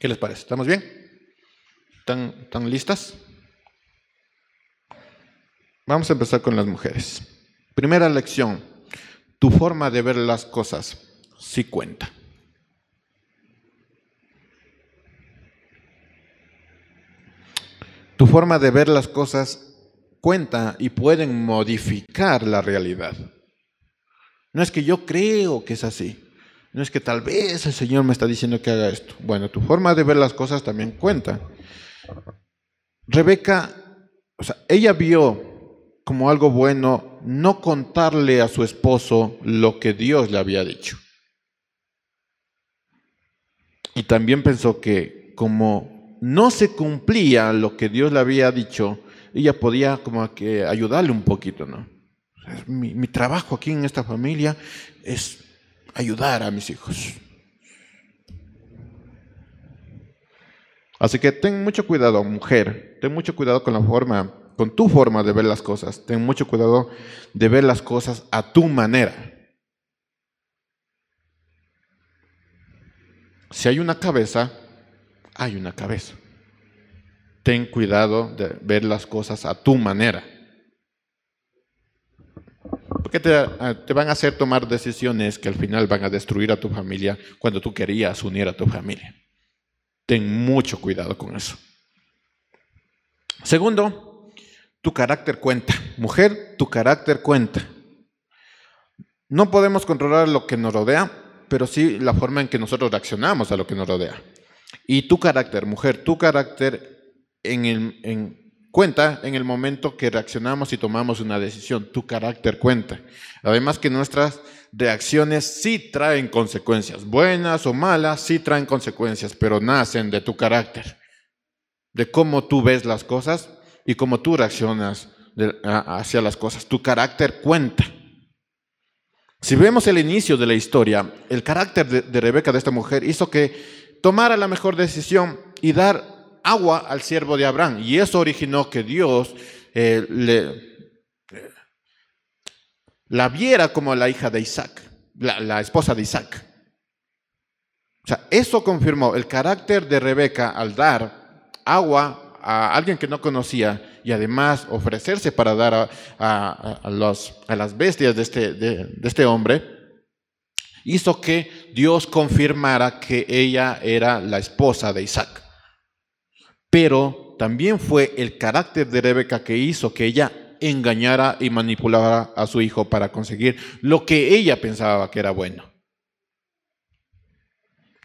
¿Qué les parece? ¿Estamos bien? ¿Están, están listas? Vamos a empezar con las mujeres. Primera lección, tu forma de ver las cosas sí cuenta. Tu forma de ver las cosas cuenta y pueden modificar la realidad. No es que yo creo que es así. No es que tal vez el Señor me está diciendo que haga esto. Bueno, tu forma de ver las cosas también cuenta. Rebeca, o sea, ella vio como algo bueno no contarle a su esposo lo que Dios le había dicho. Y también pensó que como no se cumplía lo que Dios le había dicho, ella podía como que ayudarle un poquito, ¿no? Mi, trabajo aquí en esta familia es ayudar a mis hijos. Así que ten mucho cuidado, mujer, ten mucho cuidado con la forma, con tu forma de ver las cosas, ten mucho cuidado de ver las cosas a tu manera. Si hay una cabeza, hay una cabeza. Ten cuidado de ver las cosas a tu manera. Porque te, te, van a hacer tomar decisiones que al final van a destruir a tu familia cuando tú querías unir a tu familia. Ten mucho cuidado con eso. Segundo, tu carácter cuenta. Mujer, tu carácter cuenta. No podemos controlar lo que nos rodea, pero sí la forma en que nosotros reaccionamos a lo que nos rodea. Y tu carácter, mujer, tu carácter en, el, en cuenta en el momento que reaccionamos y tomamos una decisión. Tu carácter cuenta. Además que nuestras reacciones sí traen consecuencias, buenas o malas, sí traen consecuencias, pero nacen de tu carácter, de cómo tú ves las cosas y cómo tú reaccionas hacia las cosas. Tu carácter cuenta. Si vemos el inicio de la historia, el carácter de, de Rebeca, de esta mujer, hizo que tomara la mejor decisión y dar agua al siervo de Abraham. Y eso originó que Dios eh, le, la viera como la hija de Isaac, la, esposa de Isaac. O sea, eso confirmó el carácter de Rebeca al dar agua a alguien que no conocía y además ofrecerse para dar a, a, las bestias de este, de este hombre, hizo que Dios confirmara que ella era la esposa de Isaac. Pero también fue el carácter de Rebeca que hizo que ella engañara y manipulara a su hijo para conseguir lo que ella pensaba que era bueno.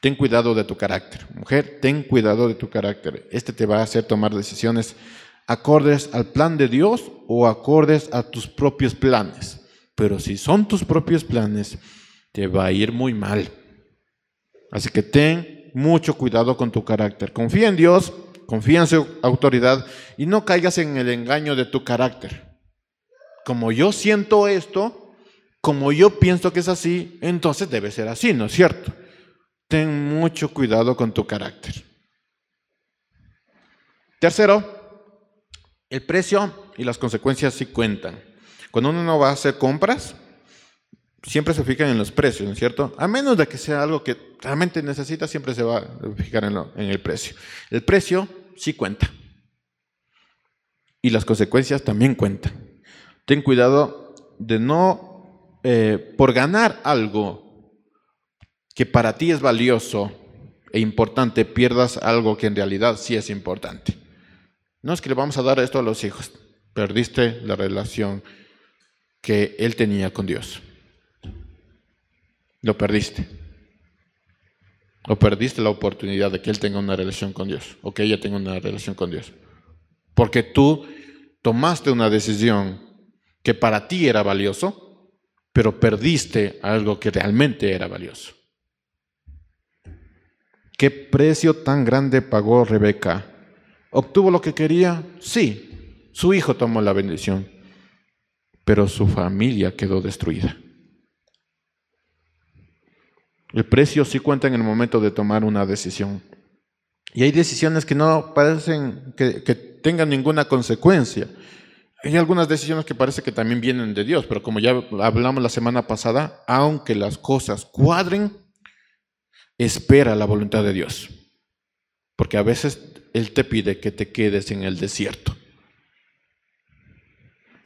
Ten cuidado de tu carácter. Mujer, ten cuidado de tu carácter. Este te va a hacer tomar decisiones acordes al plan de Dios o acordes a tus propios planes. Pero si son tus propios planes, te va a ir muy mal. Así que ten mucho cuidado con tu carácter. Confía en Dios, confía en su autoridad y no caigas en el engaño de tu carácter. Como yo siento esto, como yo pienso que es así, entonces debe ser así, ¿no es cierto? Ten mucho cuidado con tu carácter. Tercero, el precio y las consecuencias sí cuentan. Cuando uno no va a hacer compras, siempre se fijan en los precios, ¿no es cierto? A menos de que sea algo que realmente necesita, siempre se va a fijar en, lo, en el precio. El precio sí cuenta. Y las consecuencias también cuentan. Ten cuidado de no, eh, por ganar algo que para ti es valioso e importante, pierdas algo que en realidad sí es importante. No es que le vamos a dar esto a los hijos. Perdiste la relación que él tenía con Dios. Lo perdiste. O perdiste la oportunidad de que él tenga una relación con Dios o que ella tenga una relación con Dios. Porque tú tomaste una decisión que para ti era valioso, pero perdiste algo que realmente era valioso. ¿Qué precio tan grande pagó Rebeca? ¿Obtuvo lo que quería? Sí. Su hijo tomó la bendición, pero su familia quedó destruida. El precio sí cuenta en el momento de tomar una decisión. Y hay decisiones que no parecen que, que, tengan ninguna consecuencia. Hay algunas decisiones que parece que también vienen de Dios, pero como ya hablamos la semana pasada, aunque las cosas cuadren, espera la voluntad de Dios. Porque a veces Él te pide que te quedes en el desierto.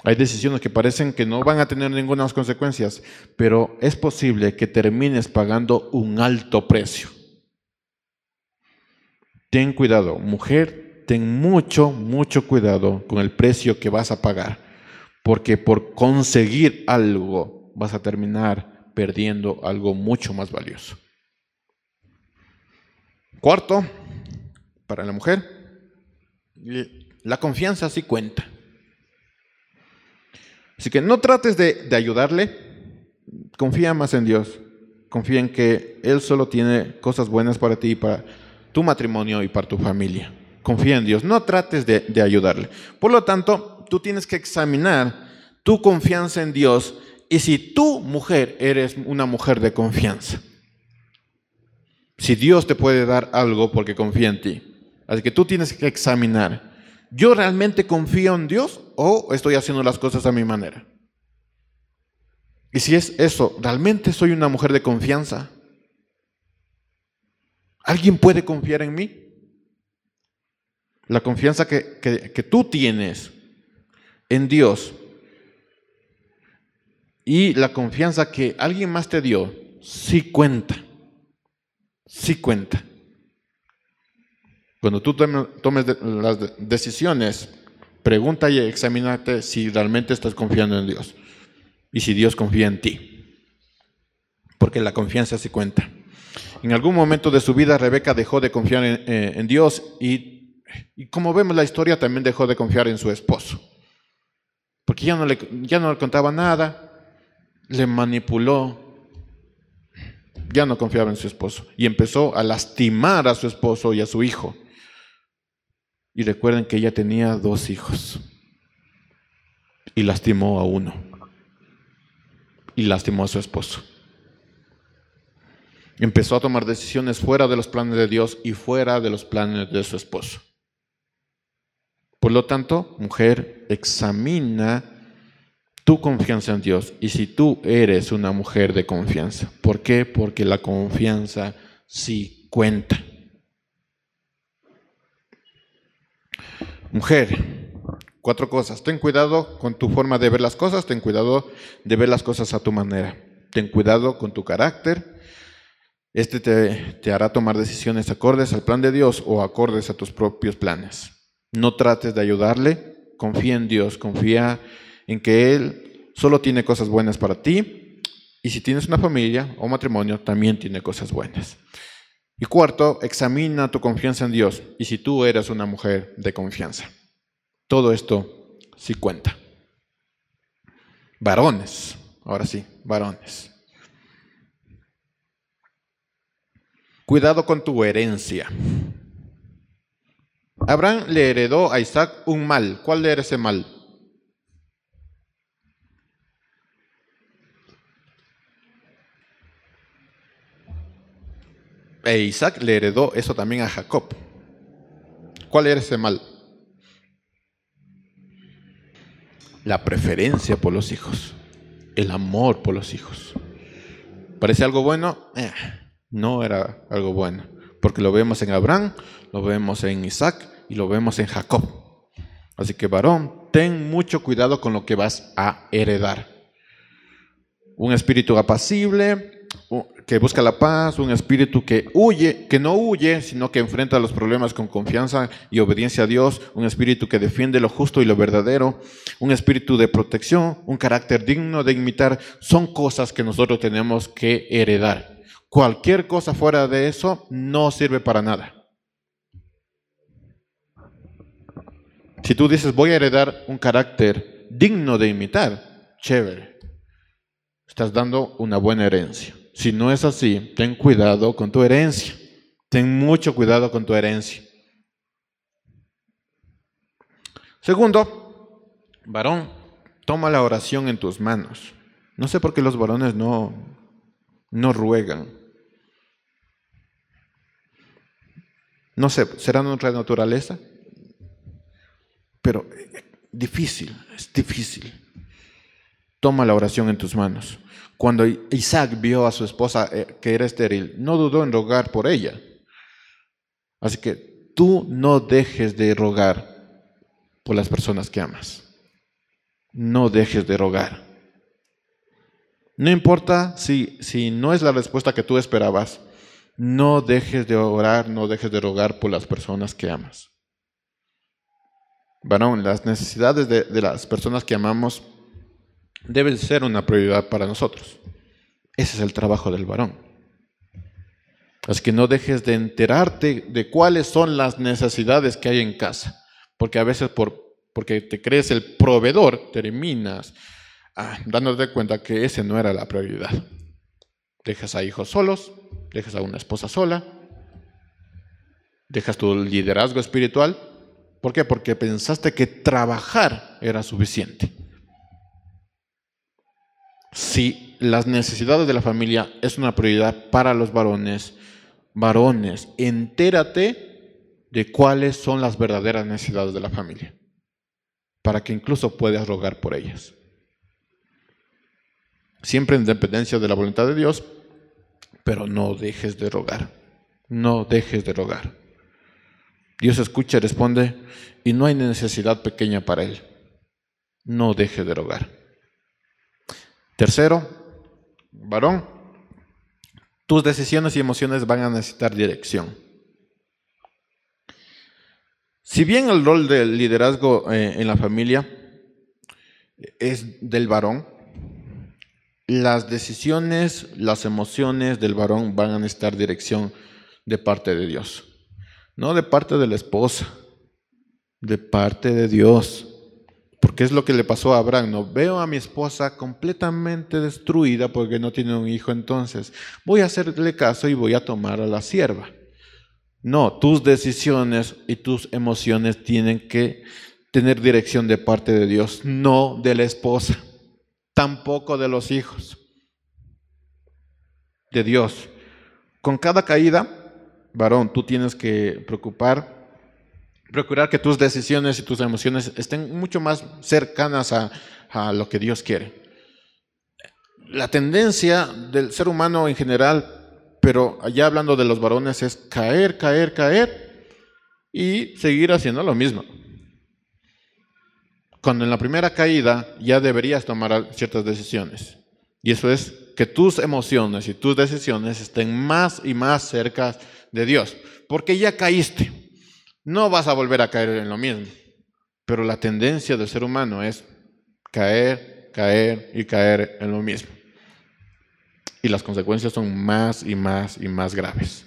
Hay decisiones que parecen que no van a tener ninguna consecuencias, pero es posible que termines pagando un alto precio. Ten cuidado, mujer, ten mucho, mucho cuidado con el precio que vas a pagar, porque por conseguir algo vas a terminar perdiendo algo mucho más valioso. Cuarto, para la mujer, la confianza sí cuenta. Así que no trates de, ayudarle, confía más en Dios, confía en que Él solo tiene cosas buenas para ti para tu matrimonio y para tu familia. Confía en Dios, no trates de, de ayudarle. Por lo tanto, tú tienes que examinar tu confianza en Dios y si tú, mujer, eres una mujer de confianza. Si Dios te puede dar algo porque confía en ti. Así que tú tienes que examinar, ¿yo realmente confío en Dios o estoy haciendo las cosas a mi manera? Y si es eso, ¿realmente soy una mujer de confianza? ¿Alguien puede confiar en mí? La confianza que, que, tú tienes en Dios y la confianza que alguien más te dio, sí cuenta, sí cuenta. Cuando tú tomes las decisiones, pregunta y examínate si realmente estás confiando en Dios y si Dios confía en ti. Porque la confianza sí cuenta. En algún momento de su vida Rebeca dejó de confiar en, eh, Dios y, y, como vemos la historia también dejó de confiar en su esposo. Porque ya no le, ya no le contaba nada, le manipuló, ya no confiaba en su esposo y empezó a lastimar a su esposo y a su hijo. Y recuerden que ella tenía dos hijos. Y lastimó a uno. Y lastimó a su esposo. Empezó a tomar decisiones fuera de los planes de Dios y fuera de los planes de su esposo. Por lo tanto, mujer, examina tu confianza en Dios y si tú eres una mujer de confianza. ¿Por qué? Porque la confianza sí cuenta. Mujer, cuatro cosas. Ten cuidado con tu forma de ver las cosas, ten cuidado de ver las cosas a tu manera. Ten cuidado con tu carácter. Este te, hará tomar decisiones acordes al plan de Dios o acordes a tus propios planes. No trates de ayudarle, confía en Dios, confía en que Él solo tiene cosas buenas para ti y si tienes una familia o matrimonio, también tiene cosas buenas. Y cuarto, examina tu confianza en Dios y si tú eres una mujer de confianza. Todo esto sí cuenta. Varones, ahora sí, varones. Cuidado con tu herencia. Abraham le heredó a Isaac un mal. ¿Cuál era ese mal? E Isaac le heredó eso también a Jacob. ¿Cuál era ese mal? La preferencia por los hijos, el amor por los hijos. ¿Parece algo bueno? Eh, no era algo bueno, porque lo vemos en Abraham, lo vemos en Isaac y lo vemos en Jacob. Así que varón, ten mucho cuidado con lo que vas a heredar. Un espíritu apacible, que busca la paz, un espíritu que huye, que no huye, sino que enfrenta los problemas con confianza y obediencia a Dios, un espíritu que defiende lo justo y lo verdadero, un espíritu de protección, un carácter digno de imitar, son cosas que nosotros tenemos que heredar. Cualquier cosa fuera de eso no sirve para nada. Si tú dices voy a heredar un carácter digno de imitar, chévere. Estás dando una buena herencia. Si no es así, ten cuidado con tu herencia. Ten mucho cuidado con tu herencia. Segundo, varón, toma la oración en tus manos. No sé por qué los varones no, no ruegan. No sé, ¿será nuestra naturaleza? Pero eh, difícil, es difícil. Toma la oración en tus manos. Cuando Isaac vio a su esposa eh, que era estéril, no dudó en rogar por ella. Así que tú no dejes de rogar por las personas que amas. no dejes de rogar. No importa si, si no es la respuesta que tú esperabas, no dejes de orar, no dejes de rogar por las personas que amas. Varón, las necesidades de, de las personas que amamos deben ser una prioridad para nosotros. Ese es el trabajo del varón. Así que no dejes de enterarte de cuáles son las necesidades que hay en casa, porque a veces por, porque te crees el proveedor terminas ah, dándote cuenta que ese no era la prioridad. Dejas a hijos solos, dejas a una esposa sola, dejas tu liderazgo espiritual. ¿Por qué? Porque pensaste que trabajar era suficiente. Si las necesidades de la familia es una prioridad para los varones, varones, entérate de cuáles son las verdaderas necesidades de la familia, para que incluso puedas rogar por ellas. Siempre en dependencia de la voluntad de Dios, pero no dejes de rogar, no dejes de rogar. Dios escucha y responde, y no hay necesidad pequeña para Él. No dejes de rogar. Tercero, varón, tus decisiones y emociones van a necesitar dirección. Si bien el rol del liderazgo eh, en la familia es del varón, las decisiones, las emociones del varón van a necesitar dirección de parte de Dios. No de parte de la esposa, de parte de Dios. Porque es lo que le pasó a Abraham. No veo a mi esposa completamente destruida porque no tiene un hijo. Entonces voy a hacerle caso y voy a tomar a la sierva. No, tus decisiones y tus emociones tienen que tener dirección de parte de Dios, no de la esposa, tampoco de los hijos. De Dios. Con cada caída, varón, tú tienes que preocupar procurar que tus decisiones y tus emociones estén mucho más cercanas a, lo que Dios quiere. La tendencia del ser humano en general, pero allá hablando de los varones, es caer, caer, caer y seguir haciendo lo mismo. Cuando en la primera caída ya deberías tomar ciertas decisiones. Y eso es que tus emociones y tus decisiones estén más y más cerca de Dios. Porque ya caíste no vas a volver a caer en lo mismo. Pero la tendencia del ser humano es caer, caer y caer en lo mismo. Y las consecuencias son más y más y más graves.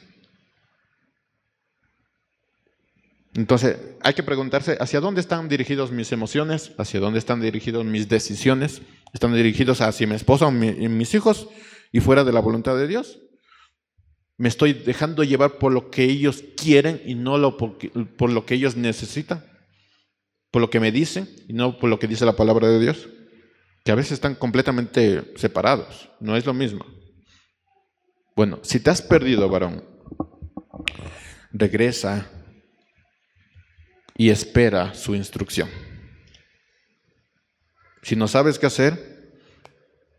Entonces, hay que preguntarse, ¿hacia dónde están dirigidos mis emociones? ¿Hacia dónde están dirigidos mis decisiones? ¿Están dirigidos hacia mi esposa o mis hijos y fuera de la voluntad de Dios? Me estoy dejando llevar por lo que ellos quieren y no lo por, por lo que ellos necesitan. Por lo que me dicen y no por lo que dice la palabra de Dios. Que a veces están completamente separados. No es lo mismo. Bueno, si te has perdido, varón, regresa y espera su instrucción. Si no sabes qué hacer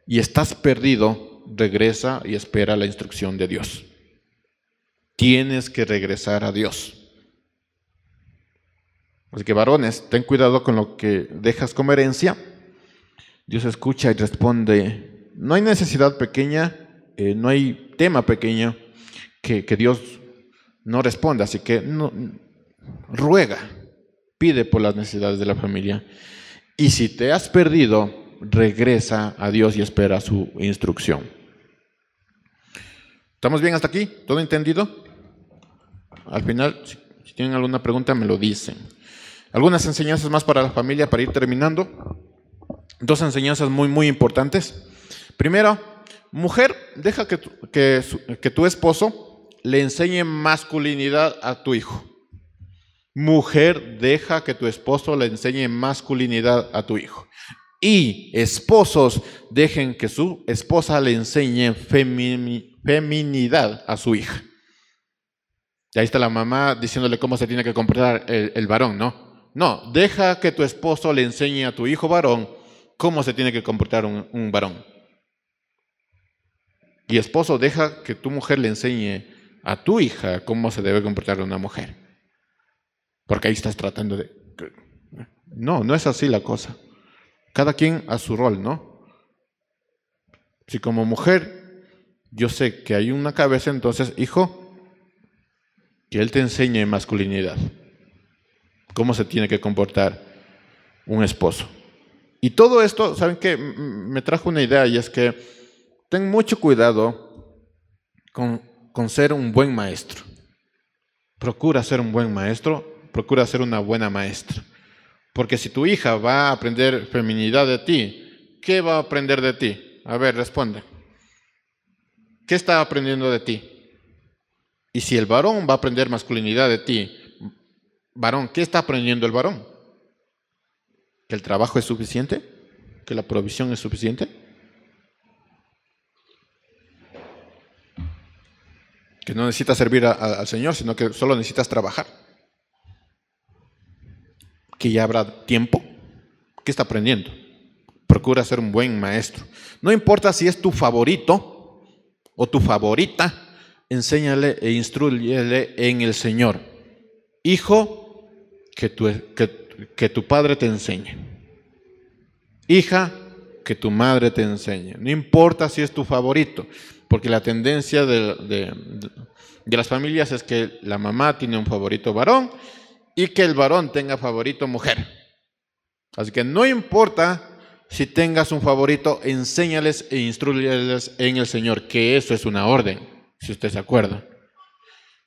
y estás perdido, regresa y espera la instrucción de Dios. Tienes que regresar a Dios. Así que varones, ten cuidado con lo que dejas como herencia. Dios escucha y responde, no hay necesidad pequeña, eh, no hay tema pequeño que, que Dios no responda, así que no, ruega, pide por las necesidades de la familia. Y si te has perdido, regresa a Dios y espera su instrucción. ¿Estamos bien hasta aquí? ¿Todo entendido? Al final, si, tienen alguna pregunta, me lo dicen. Algunas enseñanzas más para la familia para ir terminando. Dos enseñanzas muy, muy importantes. Primero, mujer, deja que que, que tu esposo le enseñe masculinidad a tu hijo. Mujer, deja que tu esposo le enseñe masculinidad a tu hijo. Y esposos, dejen que su esposa le enseñe feminidad a su hija. Y ahí está la mamá diciéndole cómo se tiene que comportar el, varón, ¿no? No, deja que tu esposo le enseñe a tu hijo varón cómo se tiene que comportar un, un varón. Y esposo, deja que tu mujer le enseñe a tu hija cómo se debe comportar una mujer. Porque ahí estás tratando de... No, no es así la cosa. Cada quien a su rol, ¿no? Si como mujer yo sé que hay una cabeza, entonces, hijo, que él te enseñe masculinidad. Cómo se tiene que comportar un esposo. Y todo esto, ¿saben qué? Me trajo una idea y es que ten mucho cuidado con, con ser un buen maestro. Procura ser un buen maestro, procura ser una buena maestra. Porque si tu hija va a aprender feminidad de ti, ¿qué va a aprender de ti? A ver, responde. ¿Qué está aprendiendo de ti? Y si el varón va a aprender masculinidad de ti, varón, ¿qué está aprendiendo el varón? ¿Que el trabajo es suficiente? ¿Que la provisión es suficiente? Que no necesitas servir al Señor, sino que solo necesitas trabajar que ya habrá tiempo. ¿Qué está aprendiendo? Procura ser un buen maestro. No importa si es tu favorito o tu favorita, enséñale e instruyele en el Señor. Hijo, que tu, que, tu padre te enseñe. Hija, que tu madre te enseñe. No importa si es tu favorito, porque la tendencia de, de las familias es que la mamá tiene un favorito varón y que el varón tenga favorito mujer. Así que no importa si tengas un favorito, enséñales e instruyeles en el Señor, que eso es una orden, si usted se acuerda.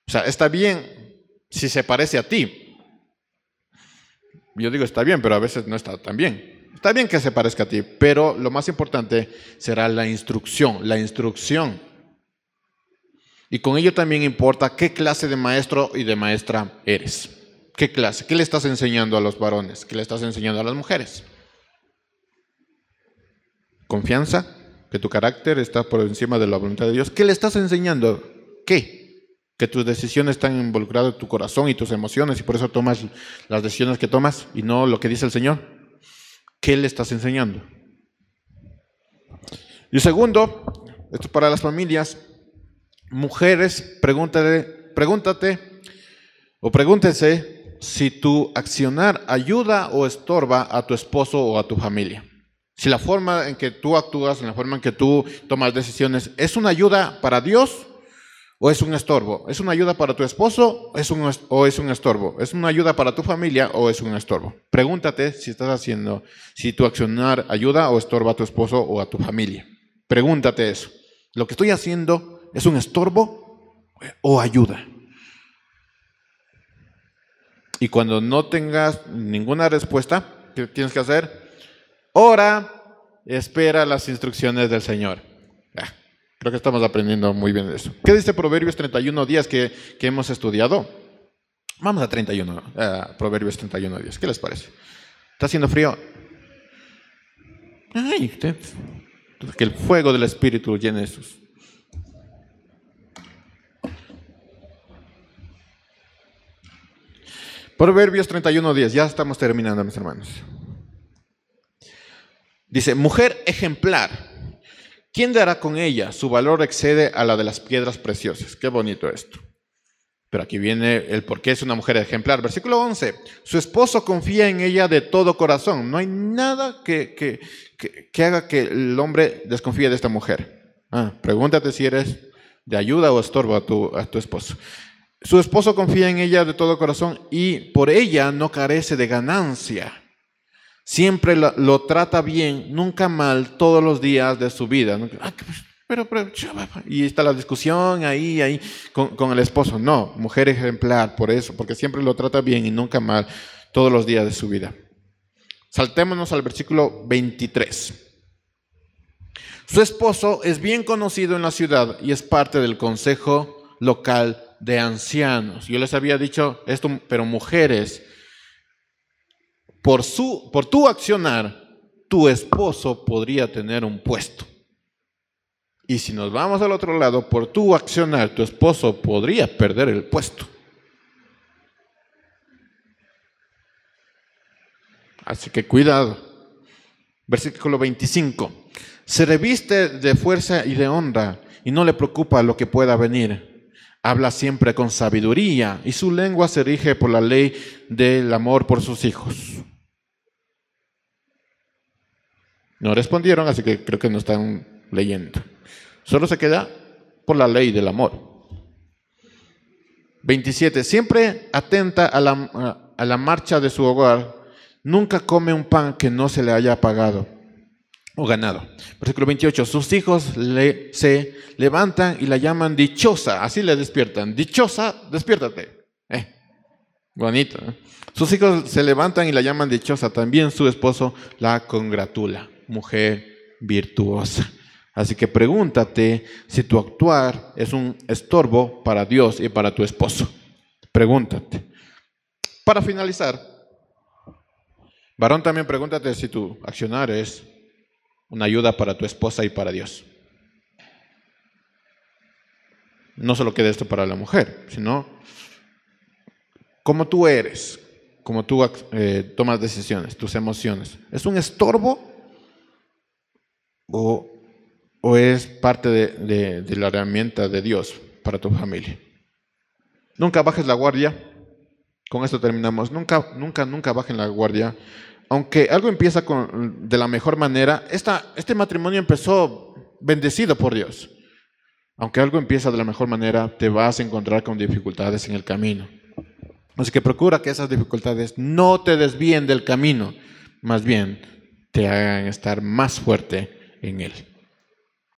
O sea, está bien si se parece a ti. Yo digo está bien, pero a veces no está tan bien. Está bien que se parezca a ti, pero lo más importante será la instrucción, la instrucción. Y con ello también importa qué clase de maestro y de maestra eres. ¿Qué clase? ¿Qué le estás enseñando a los varones? ¿Qué le estás enseñando a las mujeres? Confianza, que tu carácter está por encima de la voluntad de Dios. ¿Qué le estás enseñando? ¿Qué? Que tus decisiones están involucradas en tu corazón y tus emociones y por eso tomas las decisiones que tomas y no lo que dice el Señor. ¿Qué le estás enseñando? Y segundo, esto es para las familias, mujeres, pregúntate, pregúntate o pregúntense si tu accionar ayuda o estorba a tu esposo o a tu familia. Si la forma en que tú actúas, en la forma en que tú tomas decisiones, es una ayuda para Dios o es un estorbo. ¿Es una ayuda para tu esposo o es un estorbo? ¿Es una ayuda para tu familia o es un estorbo? Pregúntate si estás haciendo, si tu accionar ayuda o estorba a tu esposo o a tu familia. Pregúntate eso. ¿Lo que estoy haciendo es un estorbo o ayuda? Y cuando no tengas ninguna respuesta, ¿qué tienes que hacer? Ora, espera las instrucciones del Señor. Ah, creo que estamos aprendiendo muy bien de eso. ¿Qué dice Proverbios 31 días que, hemos estudiado? Vamos a 31, Proverbios 31 días. ¿Qué les parece? ¿Está haciendo frío? Ay, que el fuego del Espíritu llene sus Proverbios 31.10, ya estamos terminando, mis hermanos. Dice, mujer ejemplar, ¿quién dará con ella? Su valor excede a la de las piedras preciosas. Qué bonito esto. Pero aquí viene el por qué es una mujer ejemplar. Versículo 11, su esposo confía en ella de todo corazón. No hay nada que, que, haga que el hombre desconfíe de esta mujer. Ah, pregúntate si eres de ayuda o estorbo a tu, a tu esposo. Su esposo confía en ella de todo corazón y por ella no carece de ganancia. Siempre lo, trata bien, nunca mal, todos los días de su vida. Ah, pero, y está la discusión ahí, ahí con, con el esposo. No, mujer ejemplar, por eso, porque siempre lo trata bien y nunca mal todos los días de su vida. Saltémonos al versículo 23. Su esposo es bien conocido en la ciudad y es parte del consejo local de ancianos. Yo les había dicho esto, pero mujeres, por, su, por tu accionar, tu esposo podría tener un puesto. Y si nos vamos al otro lado, por tu accionar, tu esposo podría perder el puesto. Así que cuidado. Versículo 25. Se reviste de fuerza y de honra y no le preocupa lo que pueda venir habla siempre con sabiduría y su lengua se rige por la ley del amor por sus hijos. No respondieron, así que creo que no están leyendo. Solo se queda por la ley del amor. 27. Siempre atenta a la, a la marcha de su hogar, nunca come un pan que no se le haya pagado o ganado. Versículo 28. Sus hijos le, se levantan y la llaman dichosa, así le despiertan. Dichosa, despiértate. Eh, bonito. Sus hijos se levantan y la llaman dichosa. También su esposo la congratula. Mujer virtuosa. Así que pregúntate si tu actuar es un estorbo para Dios y para tu esposo. Pregúntate. Para finalizar, varón también pregúntate si tu accionar es una ayuda para tu esposa y para Dios. No solo queda esto para la mujer, sino como tú eres, como tú eh, tomas decisiones, tus emociones. ¿Es un estorbo o, es parte de, de la herramienta de Dios para tu familia? Nunca bajes la guardia. Con esto terminamos. Nunca, nunca, nunca bajen la guardia aunque algo empieza con, de la mejor manera, esta, este matrimonio empezó bendecido por Dios. Aunque algo empieza de la mejor manera, te vas a encontrar con dificultades en el camino. Así que procura que esas dificultades no te desvíen del camino, más bien te hagan estar más fuerte en él.